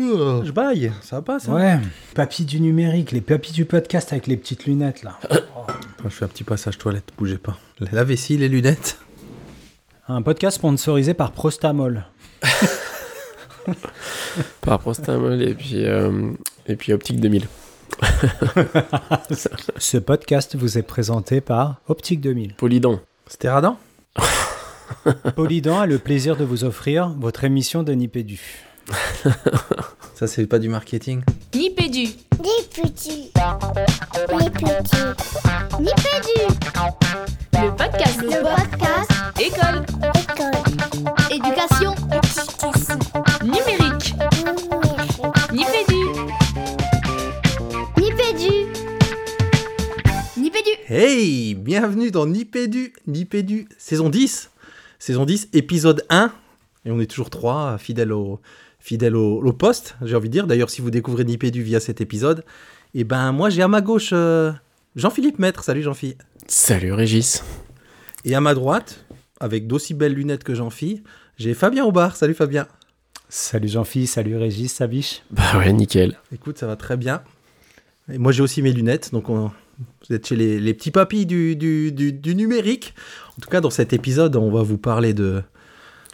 Je baille, ça va pas ça Ouais, papy du numérique, les papis du podcast avec les petites lunettes là. Je fais un petit passage toilette, bougez pas. La vessie, les lunettes. Un podcast sponsorisé par Prostamol. Par Prostamol et puis, euh, et puis Optique 2000. Ce podcast vous est présenté par Optique 2000. Polydent. C'était radin? Polydent a le plaisir de vous offrir votre émission de Nipédu. Ça, c'est pas du marketing. Nipédu. Nipédu. Nipédu. Nipédu. Le podcast. Le podcast. École. École. Éducation. Éducation. Numérique. Numérique. Nipédu. Nipédu. Nipédu. Hey Bienvenue dans Nipédu, Nipédu, saison 10. Saison 10, épisode 1. Et on est toujours 3, fidèles au, fidèles au, au poste, j'ai envie de dire. D'ailleurs, si vous découvrez Nipédu via cet épisode, et ben moi j'ai à ma gauche euh, Jean-Philippe Maître. Salut Jean-Philippe. Salut Régis. Et à ma droite, avec d'aussi belles lunettes que Jean-Philippe, j'ai Fabien Aubard. Salut Fabien. Salut Jean-Philippe, salut Régis, Sabiche. Bah ouais, nickel. Écoute, ça va très bien. Et moi, j'ai aussi mes lunettes, donc on- vous êtes chez les, les petits papis du, du, du- du numérique. En tout cas, dans cet épisode, on va vous parler de,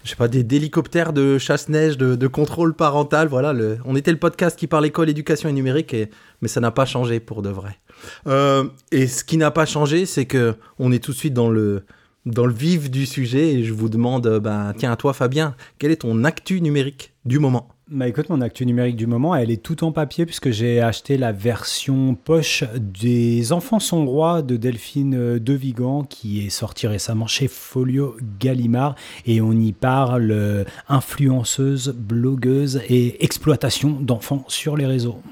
je sais pas, des d'hélicoptères de chasse-neige, de, contrôle parental. Voilà, on était le podcast qui parle école, éducation et numérique, et, mais ça n'a pas changé pour de vrai. Euh, et ce qui n'a pas changé, c'est que on est tout de suite dans le dans le vif du sujet et je vous demande, euh, ben, tiens, à toi Fabien, quel est ton actu numérique du moment? Bah écoute, mon actu numérique du moment, elle est tout en papier puisque j'ai acheté la version poche des Enfants sont rois de Delphine euh, De Vigan qui est sortie récemment chez Folio Gallimard et on y parle euh, influenceuse, blogueuse et exploitation d'enfants sur les réseaux.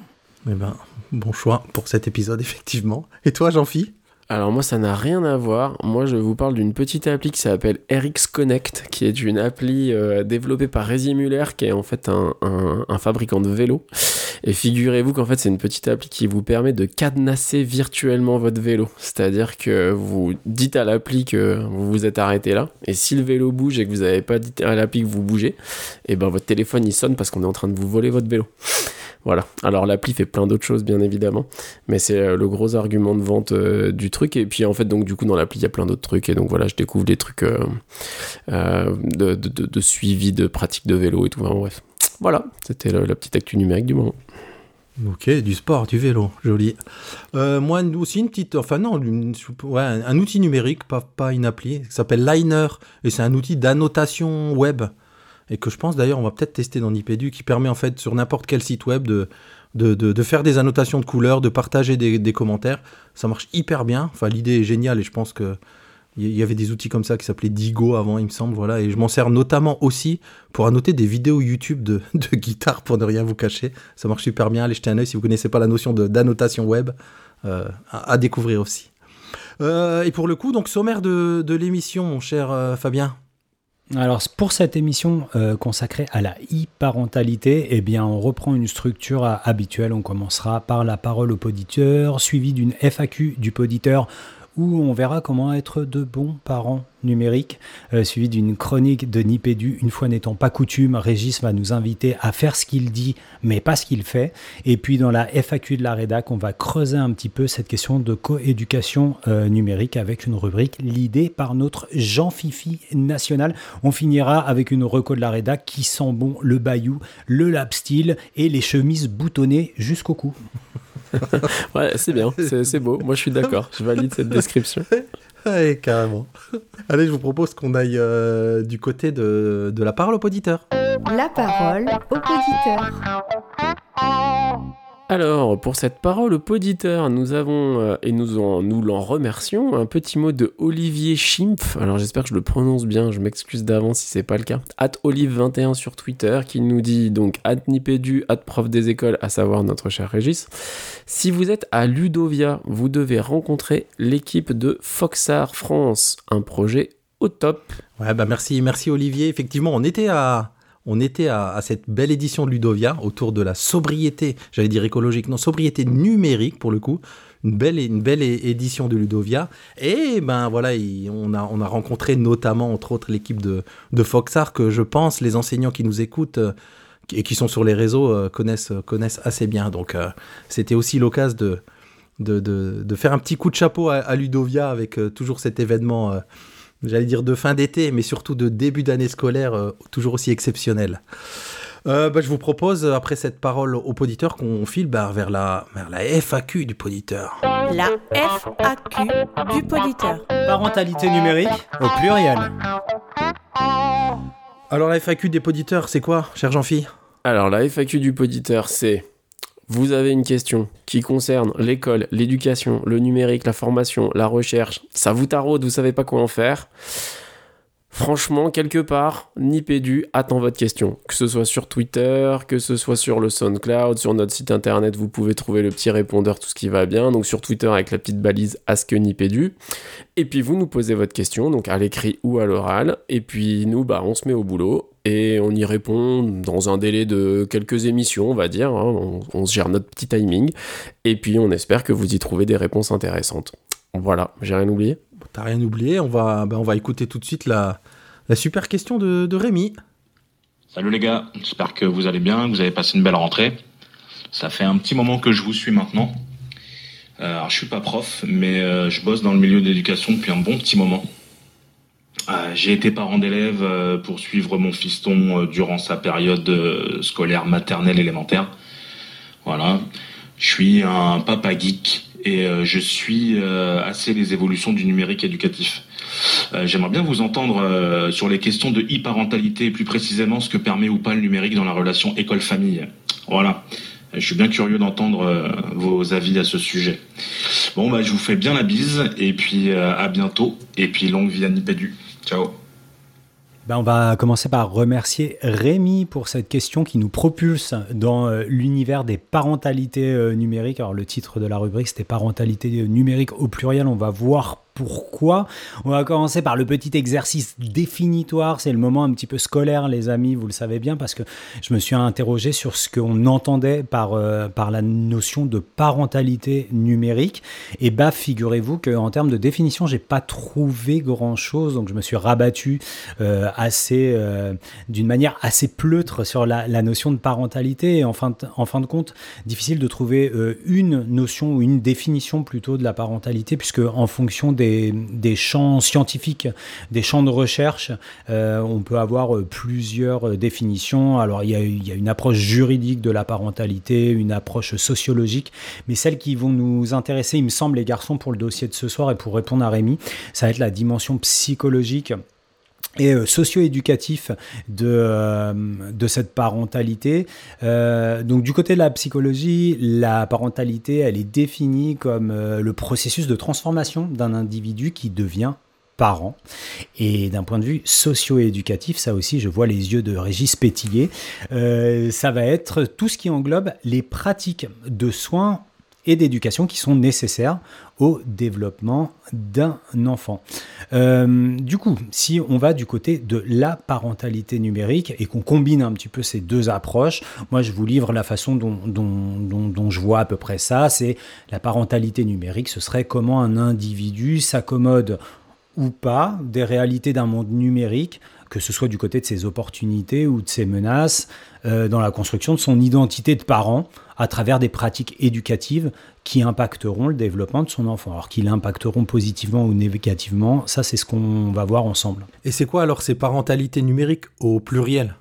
Eh ben, bon choix pour cet épisode, effectivement. Et toi, Jean-Phi? Alors moi ça n'a rien à voir. Moi je vous parle d'une petite appli qui s'appelle RX Connect, qui est une appli euh, développée par Rezi Muller, qui est en fait un, un- fabricant de vélos. Et figurez-vous qu'en fait c'est une petite appli qui vous permet de cadenasser virtuellement votre vélo. C'est-à-dire que vous dites à l'appli que vous vous êtes arrêté là, et si le vélo bouge et que vous n'avez pas dit à l'appli que vous bougez, et ben votre téléphone il sonne parce qu'on est en train de vous voler votre vélo. Voilà. Alors l'appli fait plein d'autres choses bien évidemment, mais c'est euh, le gros argument de vente euh, du truc. Et puis en fait donc du coup dans l'appli il y a plein d'autres trucs et donc voilà je découvre des trucs euh, de, suivi de pratique de vélo et tout. Bref. Voilà, c'était la petite actu numérique du moment. Ok, du sport, du vélo, joli. Moi aussi, une petite, enfin non, un outil numérique, pas, pas une appli, qui s'appelle Liner, et c'est un outil d'annotation web, et que je pense d'ailleurs on va peut-être tester dans Nipédu, qui permet en fait sur n'importe quel site web de, de, de- faire des annotations de couleurs, de partager des, des commentaires. Ça marche hyper bien, enfin l'idée est géniale, et je pense que il y avait des outils comme ça qui s'appelaient Digo avant, il me semble, voilà, et je m'en sers notamment aussi pour annoter des vidéos YouTube de, de guitare, pour ne rien vous cacher. Ça marche super bien. Allez jeter un œil si vous connaissez pas la notion d'annotation web euh, à, à découvrir aussi. Euh, et pour le coup, donc sommaire de, de l'émission, mon cher euh, Fabien. Alors pour cette émission euh, consacrée à la e-parentalité, eh bien on reprend une structure euh, habituelle. On commencera par la parole au poditeur, suivi d'une FAQ du poditeur où on verra comment être de bons parents numériques, euh, suivi d'une chronique de Nipédu. Une fois n'étant pas coutume, Régis va nous inviter à faire ce qu'il dit, mais pas ce qu'il fait. Et puis dans la FAQ de la rédac, on va creuser un petit peu cette question de coéducation euh, numérique avec une rubrique l'idée par notre Jean Fifi national. On finira avec une reco de la rédac qui sent bon le bayou, le lap style et les chemises boutonnées jusqu'au cou. Ouais, c'est bien, c'est beau. Moi je suis d'accord, je valide cette description. Ouais, carrément. Allez, je vous propose qu'on aille euh, du côté de, de la parole au poditeur. La parole au poditeur. Alors, pour cette parole au poditeur, nous avons, euh, et nous, en, nous l'en remercions, un petit mot de Olivier Schimpf. Alors, j'espère que je le prononce bien, je m'excuse d'avance si c'est pas le cas. At Olive21 sur Twitter, qui nous dit donc at Nipédu, prof des écoles, à savoir notre cher Régis. Si vous êtes à Ludovia, vous devez rencontrer l'équipe de Foxar France, un projet au top. Ouais, bah merci, merci Olivier. Effectivement, on était à, on était à, cette belle édition de Ludovia autour de la sobriété, j'allais dire écologique, non, sobriété numérique pour le coup. Une belle, une belle édition de Ludovia. Et ben voilà, il- on, a, on a rencontré notamment, entre autres, l'équipe de, de Foxar, que je pense, les enseignants qui nous écoutent, euh, et qui sont sur les réseaux euh, connaissent, connaissent assez bien. Donc euh, c'était aussi l'occasion de, de, de, faire un petit coup de chapeau à, Ludovia avec euh, toujours cet événement, euh, j'allais dire de fin d'été, mais surtout de début d'année scolaire, euh, toujours aussi exceptionnel. Euh, bah, je vous propose, après cette parole au poditeur, qu'on file bah, vers, la, vers la FAQ du poditeur. La FAQ du poditeur. Parentalité numérique au pluriel. Alors la FAQ des poditeurs, c'est quoi, cher Jean-Phi? Alors, la FAQ du poditeur, c'est vous avez une question qui concerne l'école, l'éducation, le numérique, la formation, la recherche, ça vous taraude, vous savez pas quoi en faire. Franchement, quelque part, Nipédu attend votre question. Que ce soit sur Twitter, que ce soit sur le SoundCloud, sur notre site internet, vous pouvez trouver le petit répondeur, tout ce qui va bien. Donc sur Twitter avec la petite balise AskNipédu. Et puis vous nous posez votre question, donc à l'écrit ou à l'oral. Et puis nous, bah, on se met au boulot et on y répond dans un délai de quelques émissions, on va dire. hein. On, on se gère notre petit timing. Et puis on espère que vous y trouvez des réponses intéressantes. Voilà, j'ai rien oublié? T'as rien oublié, on va, bah, on va écouter tout de suite la, la super question de, de Rémi. Salut les gars, j'espère que vous allez bien, que vous avez passé une belle rentrée. Ça fait un petit moment que je vous suis maintenant. Euh, alors je suis pas prof, mais euh, je bosse dans le milieu de l'éducation depuis un bon petit moment. Euh, J'ai été parent d'élève euh, pour suivre mon fiston euh, durant sa période euh, scolaire maternelle élémentaire. Voilà, je suis un papa geek et je suis assez les évolutions du numérique éducatif. J'aimerais bien vous entendre sur les questions de e-parentalité, et plus précisément ce que permet ou pas le numérique dans la relation école-famille. Voilà. Je suis bien curieux d'entendre vos avis à ce sujet. Bon, bah, je vous fais bien la bise, et puis à bientôt, et puis longue vie à Nipédu. Ciao. Ben, on va commencer par remercier Rémi pour cette question qui nous propulse dans euh, l'univers des parentalités euh, numériques. Alors le titre de la rubrique c'était parentalité numérique au pluriel. On va voir pourquoi. On va commencer par le petit exercice définitoire. C'est le moment un petit peu scolaire, les amis, vous le savez bien, parce que je me suis interrogé sur ce qu'on entendait par, euh, par la notion de parentalité numérique. Et bah, figurez-vous qu'en termes de définition, j'ai pas trouvé grand-chose. Donc je me suis rabattu euh, assez, euh, d'une manière assez pleutre sur la, notion de parentalité. Et en fin de, en fin de compte, difficile de trouver une notion ou une définition plutôt de la parentalité, puisque en fonction des, des champs scientifiques, des champs de recherche, euh, on peut avoir euh, plusieurs euh, définitions. Alors il y, a, il y a une approche juridique de la parentalité, une approche sociologique, mais celles qui vont nous intéresser, il me semble, les garçons, pour le dossier de ce soir et pour répondre à Rémi, ça va être la dimension psychologique et euh, socio-éducatif de, euh, de cette parentalité. Euh, donc du côté de la psychologie, la parentalité, elle est définie comme le processus de transformation d'un individu qui devient parent. Et d'un point de vue socio-éducatif, ça aussi, je vois les yeux de Régis pétiller, euh, ça va être tout ce qui englobe les pratiques de soins et d'éducation qui sont nécessaires au développement d'un enfant. Euh, du coup, si on va du côté de la parentalité numérique et qu'on combine un petit peu ces deux approches, moi je vous livre la façon dont, dont, je vois à peu près ça, c'est la parentalité numérique, ce serait comment un individu s'accommode ou pas des réalités d'un monde numérique, que ce soit du côté de ses opportunités ou de ses menaces, euh, dans la construction de son identité de parent à travers des pratiques éducatives qui impacteront le développement de son enfant. Alors qu'ils l'impacteront positivement ou négativement, ça c'est ce qu'on va voir ensemble. Et c'est quoi alors ces parentalités numériques au pluriel?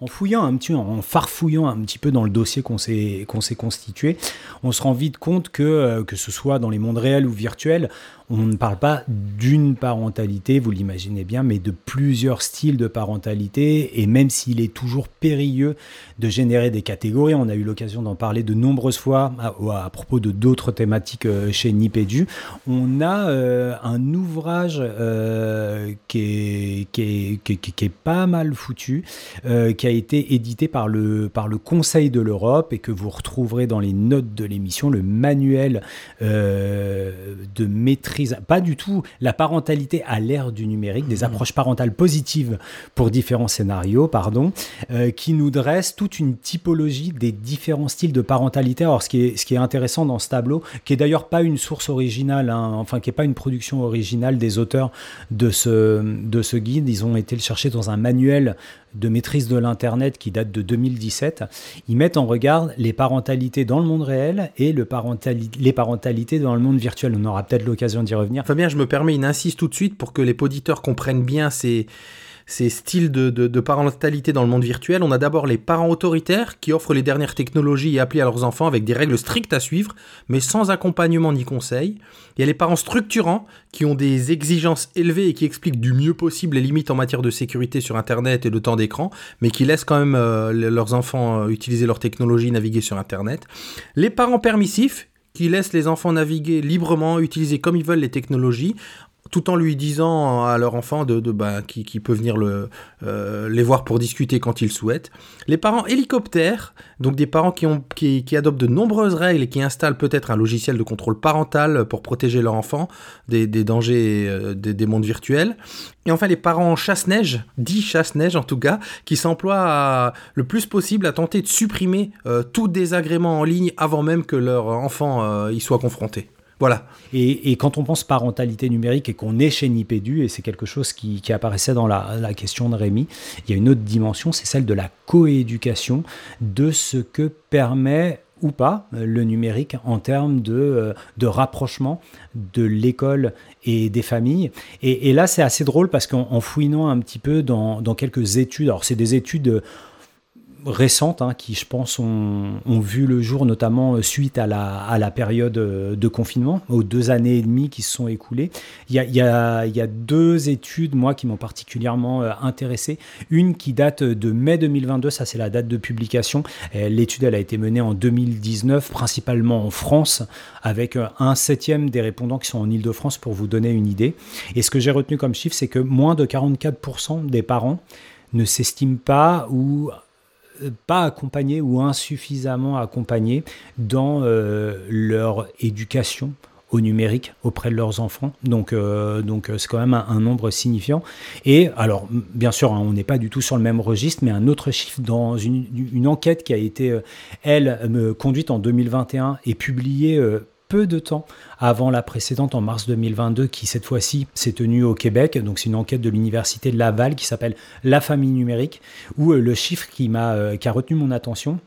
En fouillant un petit, en farfouillant un petit peu dans le dossier qu'on s'est qu'on s'est constitué, on se rend vite compte que euh, que ce soit dans les mondes réels ou virtuels, on ne parle pas d'une parentalité, vous l'imaginez bien, mais de plusieurs styles de parentalité. Et même s'il est toujours périlleux de générer des catégories, on a eu l'occasion d'en parler de nombreuses fois à, propos de d'autres thématiques euh, chez Nipédu, on a euh, un ouvrage euh, qui, est, pas mal foutu, qui a été édité par le, par le Conseil de l'Europe et que vous retrouverez dans les notes de l'émission, le manuel de maîtrise, pas du tout la parentalité à l'ère du numérique, des approches parentales positives pour différents scénarios, pardon, euh, qui nous dresse toute une typologie des différents styles de parentalité. Alors, ce qui est, ce qui est intéressant dans ce tableau, qui est d'ailleurs pas une source originale, hein, enfin, qui est pas une production originale des auteurs de ce, de ce guide, ils ont été le chercher dans un manuel de maîtrise de l'Internet qui date de 2017. Ils mettent en regard les parentalités dans le monde réel et les parentalités dans le monde virtuel. On aura peut-être l'occasion d'y revenir. Fabien, je me permets une insiste tout de suite pour que les auditeurs comprennent bien ces, ces styles de, parentalité dans le monde virtuel. On a d'abord les parents autoritaires qui offrent les dernières technologies et applis à leurs enfants avec des règles strictes à suivre, mais sans accompagnement ni conseil. Il y a les parents structurants qui ont des exigences élevées et qui expliquent du mieux possible les limites en matière de sécurité sur Internet et de temps d'écran, mais qui laissent quand même euh, le- leurs enfants euh, utiliser leur technologie, naviguer sur Internet. Les parents permissifs qui laissent les enfants naviguer librement, utiliser comme ils veulent les technologies, tout en lui disant à leur enfant de, bah, qui, peut venir le, euh, les voir pour discuter quand il souhaite. Les parents hélicoptères, donc des parents qui, ont, qui, adoptent de nombreuses règles et qui installent peut-être un logiciel de contrôle parental pour protéger leur enfant des, dangers euh, des, des mondes virtuels. Et enfin les parents chasse-neige, dits chasse-neige en tout cas, qui s'emploient le plus possible à tenter de supprimer euh, tout désagrément en ligne avant même que leur enfant y soit confronté. Voilà. Et, quand on pense parentalité numérique et qu'on est chez Nipédu, et c'est quelque chose qui, apparaissait dans la, question de Rémi, il y a une autre dimension, c'est celle de la coéducation, de ce que permet ou pas euh, le numérique en termes de, euh, de rapprochement de l'école et des familles. Et, là, c'est assez drôle parce qu'en en fouinant un petit peu dans, quelques études, alors c'est des études récentes hein, qui, je pense, ont, vu le jour, notamment euh, suite à la, période euh, de confinement, aux deux années et demie qui se sont écoulées. Il y a, deux études, moi, qui m'ont particulièrement euh, intéressé. Une qui date de mai 2022, ça c'est la date de publication. L'étude, elle a été menée en 2019, principalement en France, avec un septième des répondants qui sont en Ile-de-France, pour vous donner une idée. Et ce que j'ai retenu comme chiffre, c'est que moins de 44% des parents ne s'estiment pas ou pas accompagnés ou insuffisamment accompagnés dans euh, leur éducation au numérique auprès de leurs enfants. Donc, euh, donc euh, c'est quand même un, nombre signifiant. Et alors, bien sûr, hein, on n'est pas du tout sur le même registre, mais un autre chiffre dans une, une enquête qui a été, elle, conduite en 2021 et publiée peu de temps avant la précédente en mars 2022 qui cette fois-ci s'est tenue au Québec. Donc c'est une enquête de l'université de Laval qui s'appelle La famille numérique où euh, le chiffre euh, qui a retenu mon attention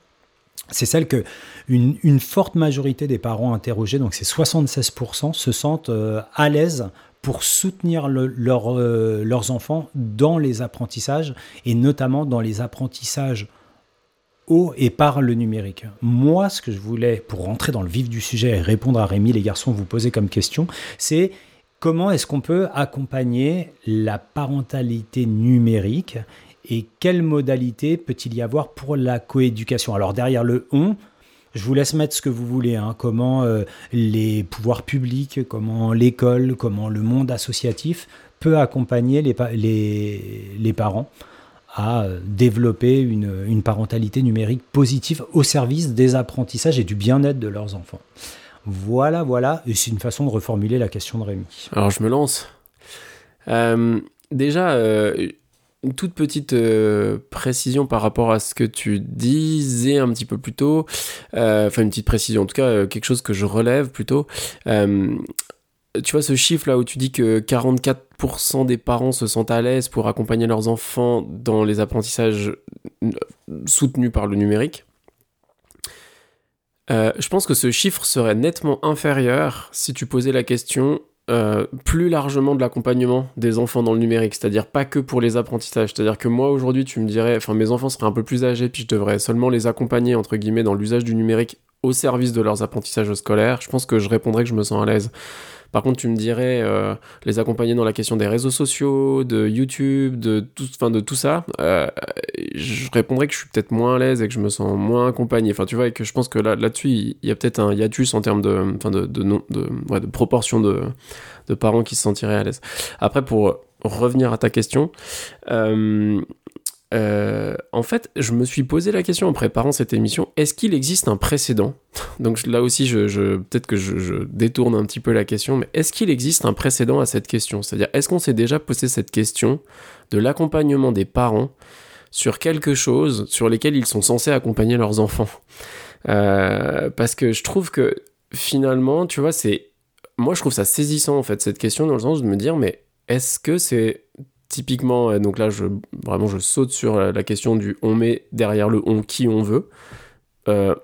c'est celle que une, forte majorité des parents interrogés, donc c'est 76%, se sentent euh, à l'aise pour soutenir le- leur, leurs enfants dans les apprentissages et notamment dans les apprentissages et par le numérique. Moi, ce que je voulais, pour rentrer dans le vif du sujet et répondre à Rémi, les garçons, vous poser comme question, c'est comment est-ce qu'on peut accompagner la parentalité numérique et quelle modalité peut-il y avoir pour la coéducation? Alors derrière le on, je vous laisse mettre ce que vous voulez, hein, comment euh, les pouvoirs publics, comment l'école, comment le monde associatif peut accompagner les, pa- les, les parents à euh, développer une, parentalité numérique positive au service des apprentissages et du bien-être de leurs enfants. Voilà, voilà, et c'est une façon de reformuler la question de Rémi. Alors je me lance. Euh, déjà, euh, une toute petite précision par rapport à ce que tu disais un petit peu plus tôt. Enfin, une petite précision, en tout cas, quelque chose que je relève plutôt. Tu vois ce chiffre là où tu dis que 44% des parents se sentent à l'aise pour accompagner leurs enfants dans les apprentissages euh, soutenus par le numérique. Euh, je pense que ce chiffre serait nettement inférieur si tu posais la question euh, plus largement de l'accompagnement des enfants dans le numérique, c'est-à-dire pas que pour les apprentissages. C'est-à-dire que moi aujourd'hui, tu me dirais, enfin mes enfants seraient un peu plus âgés, puis je devrais seulement les accompagner entre guillemets dans l'usage du numérique au service de leurs apprentissages scolaires. Je pense que je répondrais que je me sens à l'aise. Par contre, tu me dirais euh, les accompagner dans la question des réseaux sociaux, de YouTube, de tout, enfin de tout ça. euh, je répondrais que je suis peut-être moins à l'aise et que je me sens moins accompagné. Enfin, tu vois, et que je pense que là, là-dessus, il y a peut-être un hiatus en termes de, enfin de, de, de, ouais, de proportion de, de parents qui se sentiraient à l'aise. Après, pour revenir à ta question, euh, euh, en fait, je me suis posé la question en préparant cette émission est-ce qu'il existe un précédent? Donc là aussi, peut-être que je, je détourne un petit peu la question, mais est-ce qu'il existe un précédent à cette question? C'est-à-dire, est-ce qu'on s'est déjà posé cette question de l'accompagnement des parents sur quelque chose sur lesquels ils sont censés accompagner leurs enfants? Euh, Parce que je trouve que finalement, tu vois, c'est. Moi, je trouve ça saisissant, en fait, cette question, dans le sens de me dire, mais est-ce que c'est typiquement, euh, donc là, vraiment, je saute sur la question du on met derrière le on qui on veut. Euh,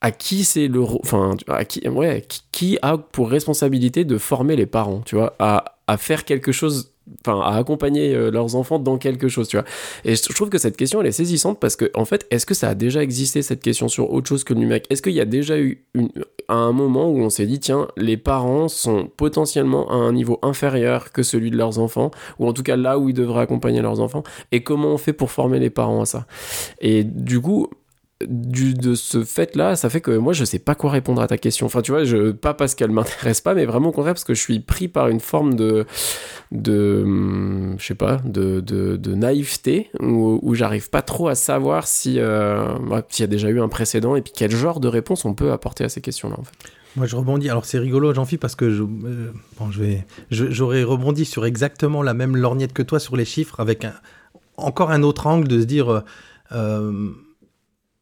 à qui c'est le. Enfin, à qui, ouais, qui, a pour responsabilité de former les parents, tu vois, à faire quelque chose. Enfin, à accompagner euh, leurs enfants dans quelque chose, tu vois. Et je trouve que cette question, elle est saisissante parce que, en fait, est-ce que ça a déjà existé, cette question sur autre chose que le numérique? Est-ce qu'il y a déjà eu à un moment où on s'est dit, tiens, les parents sont potentiellement à un niveau inférieur que celui de leurs enfants, ou en tout cas là où ils devraient accompagner leurs enfants, et comment on fait pour former les parents à ça? Et du coup, du, de ce fait-là, ça fait que moi, je sais pas quoi répondre à ta question. Enfin, tu vois, je, pas parce qu'elle m'intéresse pas, mais vraiment au contraire, parce que je suis pris par une forme de, de hum, je sais pas, de, de, naïveté, où, j'arrive pas trop à savoir si, euh, ouais, s'il y a déjà eu un précédent, et puis quel genre de réponse on peut apporter à ces questions-là, en fait. Moi, je rebondis. Alors, c'est rigolo, j'en fis parce que je, euh, bon, je vais, j'aurais rebondi sur exactement la même lorgnette que toi sur les chiffres, avec un, encore un autre angle de se dire, euh,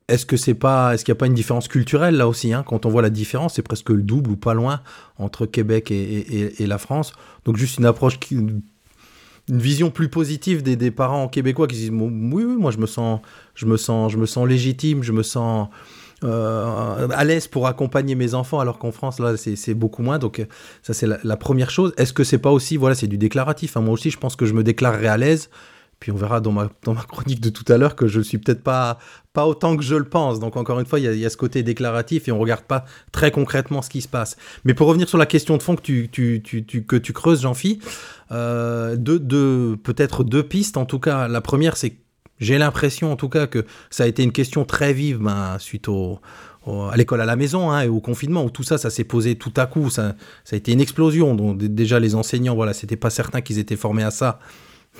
est-ce que c'est pas, est-ce qu'il n'y a pas une différence culturelle là aussi hein Quand on voit la différence, c'est presque le double ou pas loin entre Québec et, la France. Donc, juste une approche qui, une vision plus positive des, parents québécois qui se disent, oui, moi, je me sens, je me sens, je me sens légitime, je me sens euh, à l'aise pour accompagner mes enfants, alors qu'en France, là, c'est beaucoup moins. Donc, ça, c'est la, première chose. Est-ce que c'est pas aussi, voilà, c'est du déclaratif. hein. Moi aussi, je pense que je me déclarerai à l'aise. Puis on verra dans ma, dans ma chronique de tout à l'heure que je suis peut-être pas, pas autant que je le pense. Donc, encore une fois, il y, a- ce côté déclaratif et on regarde pas très concrètement ce qui se passe. Mais pour revenir sur la question de fond que tu, que tu creuses, Jean-Phi, euh, deux, peut-être deux pistes. En tout cas, la première, c'est j'ai l'impression, en tout cas, que ça a été une question très vive ben, suite à l'école à la maison hein, et au confinement, où tout ça, ça s'est posé tout à coup. Ça, ça a été une explosion. Donc, déjà, les enseignants, voilà, c'était pas certain qu'ils étaient formés à ça,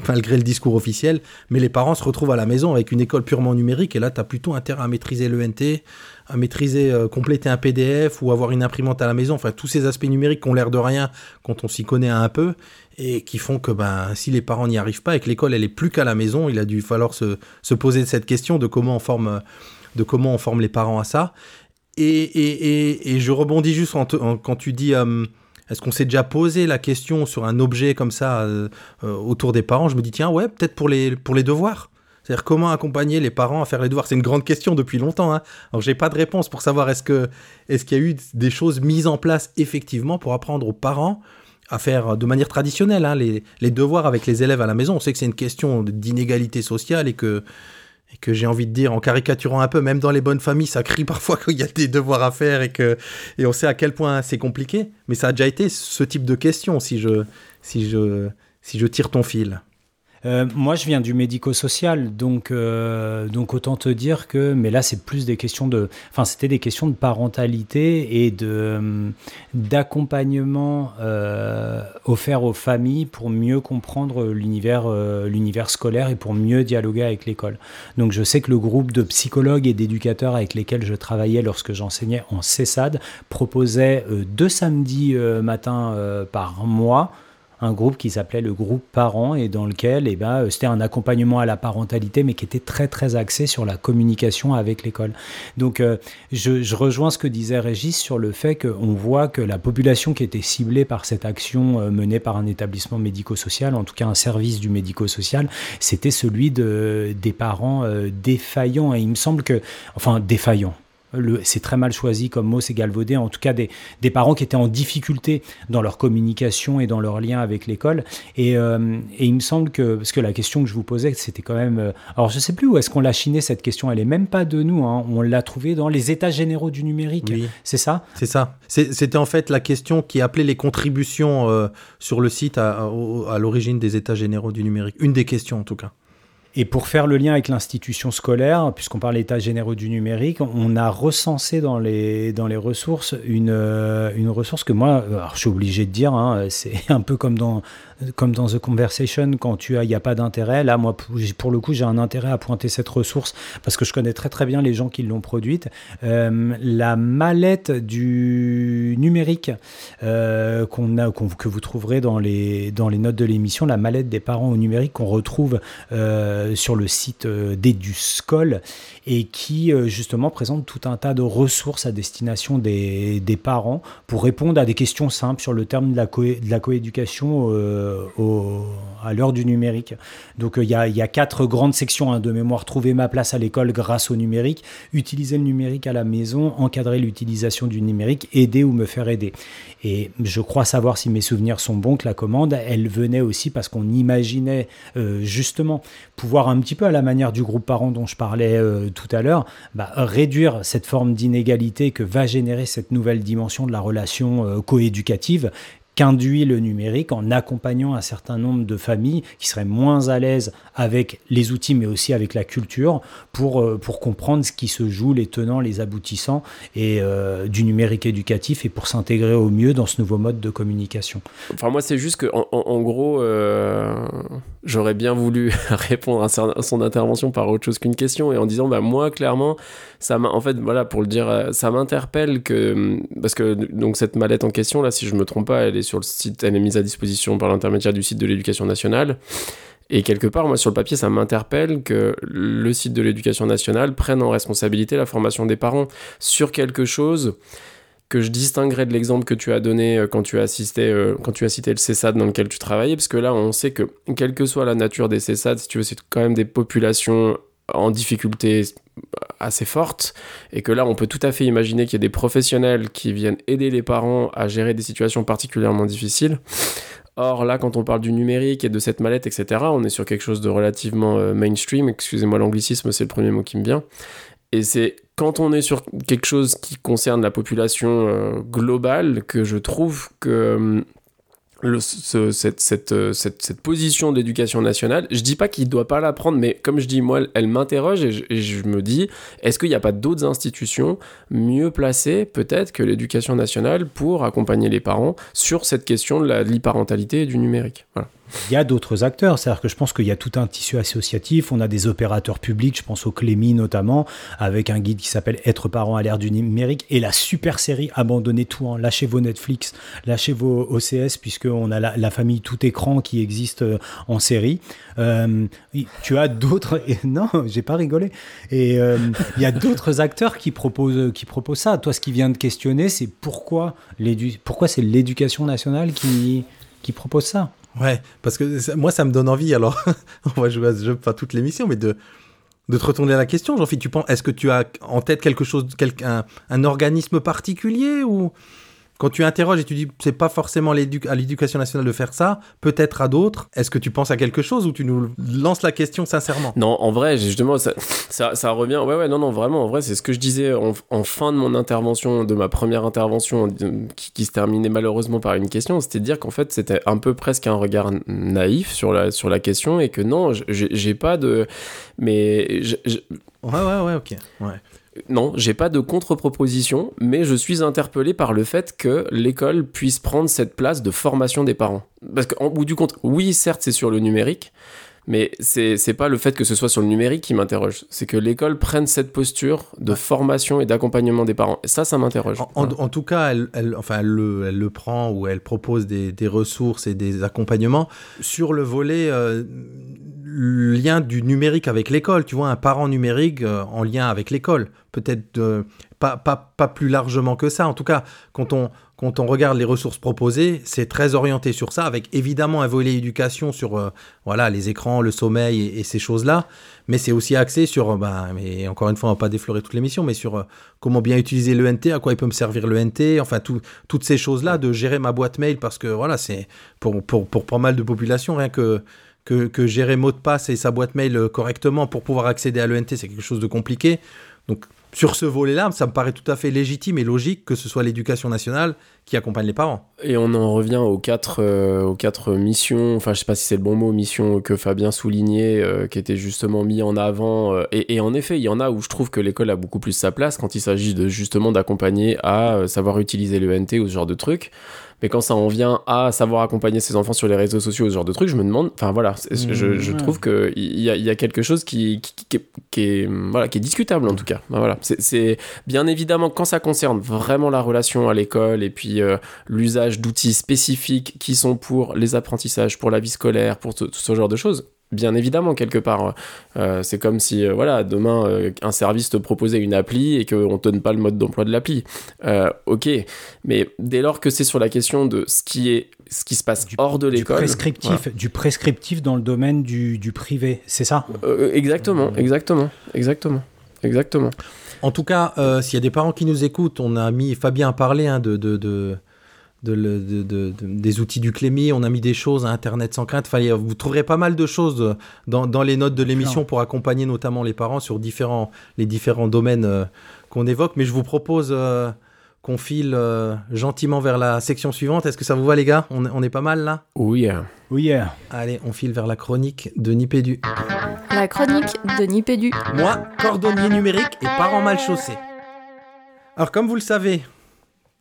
malgré le discours officiel. Mais les parents se retrouvent à la maison avec une école purement numérique. Et là, tu as plutôt intérêt à maîtriser l'ENT, à maîtriser, euh, compléter un PDF ou avoir une imprimante à la maison. Enfin, tous ces aspects numériques qui ont l'air de rien quand on s'y connaît un peu et qui font que ben, si les parents n'y arrivent pas et que l'école elle est plus qu'à la maison, il a dû falloir se, se poser cette question de comment on forme, de comment on forme les parents à ça. Et, et, et, je rebondis juste en quand tu dis est-ce qu'on s'est déjà posé la question sur un objet comme ça euh, euh, autour des parents? Je me dis tiens ouais peut-être pour les, devoirs. C'est-à-dire comment accompagner les parents à faire les devoirs? C'est une grande question depuis longtemps. Hein. Alors pas de réponse pour savoir est-ce que qu'il y a eu des choses mises en place effectivement pour apprendre aux parents à faire de manière traditionnelle hein, les devoirs avec les élèves à la maison? On sait que c'est une question d'inégalité sociale et que et que j'ai envie de dire en caricaturant un peu, même dans les bonnes familles, ça crie parfois qu'il y a des devoirs à faire et que et on sait à quel point c'est compliqué. Mais ça a déjà été ce type de question si je si je si je tire ton fil. Euh, moi, je viens du médico-social, donc, euh, donc autant te dire que, mais là, c'est plus des questions de, enfin, c'était des questions de parentalité et de hum, d'accompagnement euh, offert aux familles pour mieux comprendre l'univers, euh, l'univers scolaire et pour mieux dialoguer avec l'école. Donc, je sais que le groupe de psychologues et d'éducateurs avec lesquels je travaillais lorsque j'enseignais en CESAD proposait euh, deux samedis euh, euh, par mois un groupe qui s'appelait le groupe parents et dans lequel eh ben, euh, c'était un accompagnement à la parentalité mais qui était très très axé sur la communication avec l'école. Donc euh, je, rejoins ce que disait Régis sur le fait qu'on voit que la population qui était ciblée par cette action euh, menée par un établissement médico-social, en tout cas un service du médico-social, c'était celui de, des parents défaillants et il me semble que, enfin défaillants, c'est très mal choisi comme mot, c'est galvaudé, en tout cas des, des parents qui étaient en difficulté dans leur communication et dans leur lien avec l'école. Et, euh, et il me semble que, parce que la question que je vous posais, c'était quand même... euh, alors je sais plus où est-ce qu'on l'a chiné cette question, elle est même pas de nous, hein. on l'a trouvée dans les états généraux du numérique. Oui. C'est ça? C'est ça. C'était en fait la question qui appelait les contributions euh, sur le site à, à- au- à l'origine des états généraux du numérique. Une des questions en tout cas. Et pour faire le lien avec l'institution scolaire, puisqu'on parle d'état généraux du numérique, on a recensé dans les, ressources une, euh, une ressource que moi, alors je suis obligé de dire, hein, c'est un peu comme dans, comme dans The Conversation, quand tu as, il n'y a pas d'intérêt. Là, moi, pour, le coup, j'ai un intérêt à pointer cette ressource parce que je connais très très bien les gens qui l'ont produite. Euh, la mallette du numérique euh, qu'on a, que vous trouverez dans les, dans les notes de l'émission, la mallette des parents au numérique qu'on retrouve euh, sur le site d'Eduscol et qui justement présente tout un tas de ressources à destination des, des parents pour répondre à des questions simples sur le terme de la, de la coéducation au- à l'heure du numérique. Donc euh, il y, a, y a quatre grandes sections hein, de mémoire. Trouver ma place à l'école grâce au numérique, utiliser le numérique à la maison, encadrer l'utilisation du numérique, aider ou me faire aider. Et je crois savoir si mes souvenirs sont bons que la commande, elle venait aussi parce qu'on imaginait euh, justement pouvoir un petit peu à la manière du groupe parent dont je parlais euh, tout à l'heure, bah, réduire cette forme d'inégalité que va générer cette nouvelle dimension de la relation euh, coéducative qu'induit le numérique en accompagnant un certain nombre de familles qui seraient moins à l'aise avec les outils mais aussi avec la culture pour, euh, pour comprendre ce qui se joue, les tenants, les aboutissants et, euh, du numérique éducatif et pour s'intégrer au mieux dans ce nouveau mode de communication. Enfin, moi, c'est juste que, en, en- en gros, euh, j'aurais bien voulu répondre à son intervention par autre chose qu'une question et en disant, bah, moi, clairement, ça en fait, voilà, pour le dire, euh, ça m'interpelle que, parce que, donc, cette mallette en question, là, si je me trompe pas, elle est sur le site, elle est mise à disposition par l'intermédiaire du site de l'éducation nationale. Et quelque part, moi, sur le papier, ça m'interpelle que le site de l'éducation nationale prenne en responsabilité la formation des parents sur quelque chose que je distinguerais de l'exemple que tu as donné euh, quand tu as assisté, euh, quand tu as cité le CESAD dans lequel tu travaillais, parce que là, on sait que quelle que soit la nature des CESAD, si tu veux, c'est quand même des populations en difficulté assez forte et que là on peut tout à fait imaginer qu'il y a des professionnels qui viennent aider les parents à gérer des situations particulièrement difficiles Or là, quand on parle du numérique et de cette mallette, etc., on est sur quelque chose de relativement euh, mainstream. Excusez-moi l'anglicisme, c'est le premier mot qui me vient. Et c'est quand on est sur quelque chose qui concerne la population euh, globale que je trouve que hum, euh, cette, position d'éducation nationale, je dis pas qu'il doit pas la prendre, mais comme je dis, moi, elle, m'interroge et je, me dis, est-ce qu'il n'y a pas d'autres institutions mieux placées, peut-être, que l'éducation nationale pour accompagner les parents sur cette question de la- de et du numérique? Voilà. Il y a d'autres acteurs, c'est-à-dire que je pense qu'il y a tout un tissu associatif, on a des opérateurs publics, je pense au Clémy notamment, avec un guide qui s'appelle Être parent à l'ère du numérique, et la super série Abandonnez tout, hein. lâchez vos Netflix, lâchez vos OCS, puisqu'on a la, famille tout écran qui existe euh, en série. Euh, tu as d'autres... Non, j'ai pas rigolé. Et euh, il y a d'autres acteurs qui proposent, qui proposent ça. Toi, ce qui vient de questionner, c'est pourquoi, pourquoi c'est l'éducation nationale qui, qui propose ça? Ouais, parce que moi, ça me donne envie. Alors, on va jouer à ce jeu pas toute l'émission, mais de, de te retourner à la question. Jean-Philippe, tu penses, est-ce que tu as en tête quelque chose, quel- un, un organisme particulier ou quand tu interroges et tu dis c'est pas forcément à l'éducation nationale de faire ça, peut-être à d'autres. Est-ce que tu penses à quelque chose ou tu nous lances la question sincèrement? Non, en vrai, justement, ça, ça, ça revient. Ouais, ouais, non, non, vraiment, en vrai, c'est ce que je disais en, en fin de mon intervention, de ma première intervention, qui, qui se terminait malheureusement par une question. C'était de dire qu'en fait, c'était un peu presque un regard naïf sur la, sur la question et que non, j'ai j'ai pas de. Mais. je- je- Ouais, ouais, ouais, ok. Ouais. Non, j'ai pas de contre-proposition, mais je suis interpellé par le fait que l'école puisse prendre cette place de formation des parents. Parce qu'en bout du compte, oui, certes, c'est sur le numérique, mais c'est c'est pas le fait que ce soit sur le numérique qui m'interroge. C'est que l'école prenne cette posture de formation et d'accompagnement des parents. Et ça, ça m'interroge. En, tout cas, elle, enfin, elle le, prend ou elle propose des, des ressources et des accompagnements sur le volet euh, lien du numérique avec l'école. Tu vois, un parent numérique euh, en lien avec l'école. Peut-être pas, pas, pas plus largement que ça. En tout cas, quand on, quand on regarde les ressources proposées, c'est très orienté sur ça, avec évidemment un volet éducation sur euh, voilà, les écrans, le sommeil et, ces choses-là. Mais c'est aussi axé sur, ben, mais encore une fois, on va pas déflorer toute l'émission, mais sur comment bien utiliser le NT, à quoi il peut me servir le NT, enfin tout- toutes ces choses-là, de gérer ma boîte mail, parce que voilà, c'est pour, pour, pour pas mal de populations, rien que, que, gérer mot de passe et sa boîte mail euh, correctement pour pouvoir accéder à l'ENT, c'est quelque chose de compliqué. Donc sur ce volet-là, ça me paraît tout à fait légitime et logique que ce soit l'éducation nationale qui accompagne les parents. Et on en revient aux quatre, euh, aux quatre missions, enfin je sais pas si c'est le bon mot, missions que Fabien soulignait, euh, qui étaient justement mis en avant. et, et en effet, il y en a où je trouve que l'école a beaucoup plus sa place quand il s'agit de justement d'accompagner à savoir utiliser le NT ou ce genre de trucs. Mais quand ça en vient à savoir accompagner ses enfants sur les réseaux sociaux ce genre de trucs, je me demande, enfin voilà, Mmh, je, je ouais. trouve qu'il y a, il y a quelque chose qui, qui, qui- qui est, qui est, voilà, qui est discutable en tout cas. Ben voilà. C'est- C'est bien évidemment quand ça concerne vraiment la relation à l'école et puis euh, l'usage d'outils spécifiques qui sont pour les apprentissages, pour la vie scolaire, pour tout, tout ce genre de choses. Bien évidemment, quelque part. Euh, c'est comme si, euh, voilà, demain, euh, un service te proposait une appli et qu'on te donne pas le mode d'emploi de l'appli. Euh, ok, mais dès lors que c'est sur la question de ce qui est, ce qui se passe Du- hors de Du l'école. prescriptif, du prescriptif dans le domaine du, du privé, c'est ça? Euh, exactement, exactement, exactement, exactement. En tout cas, euh, s'il y a des parents qui nous écoutent, on a mis Fabien a parlé hein, de, de, de, de le- de- de- de- des outils du Clémy, on a mis des choses à Internet sans crainte. Enfin, vous trouverez pas mal de choses euh, dans, dans les notes de l'émission pour accompagner notamment les parents sur différents, les différents domaines euh, qu'on évoque. Mais je vous propose euh, qu'on file euh, gentiment vers la section suivante. Est-ce que ça vous va les gars? On, est- on est pas mal là? Oui. Oui, euh, Allez, on file vers la chronique de Nipédu. La chronique de Nipédu. Moi, cordonnier numérique et parent mal chaussé. Alors, comme vous le savez,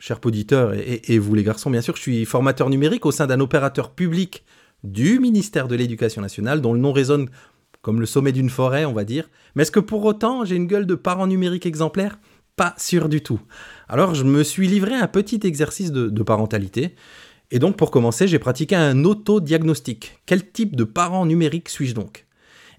et, et- et vous les garçons, bien sûr, je suis formateur numérique au sein d'un opérateur public du ministère de l'Éducation nationale, dont le nom résonne comme le sommet d'une forêt, on va dire. Mais est-ce que pour autant, j'ai une gueule de parent numérique exemplaire? Pas sûr du tout. Alors, je me suis livré à un petit exercice de, de parentalité. Et donc, pour commencer, j'ai pratiqué un auto-diagnostic. Quel type de parent numérique suis-je donc?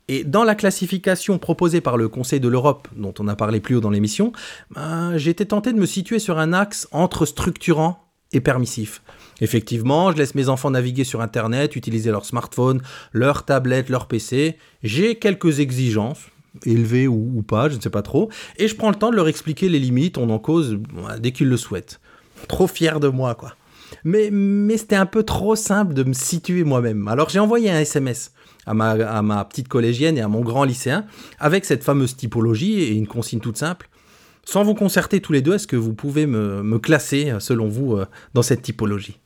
Et dans la classification proposée par le Conseil de l'Europe, dont on a parlé plus haut dans l'émission, ben, été tenté de me situer sur un axe entre structurant et permissif. Effectivement, je laisse mes enfants naviguer sur Internet, utiliser leur smartphone, leur tablette, leur PC. J'ai quelques exigences, élevées ou, ou pas, je ne sais pas trop, et je prends le temps de leur expliquer les limites, on en cause ben, dès qu'ils le souhaitent. Trop fier de moi, quoi. Mais, mais c'était un peu trop simple de me situer moi-même. Alors j'ai envoyé un SMS à ma, petite collégienne et à mon grand lycéen avec cette fameuse typologie et une consigne toute simple. Sans vous concerter tous les deux, est-ce que vous pouvez me, classer, selon vous, euh, dans cette typologie?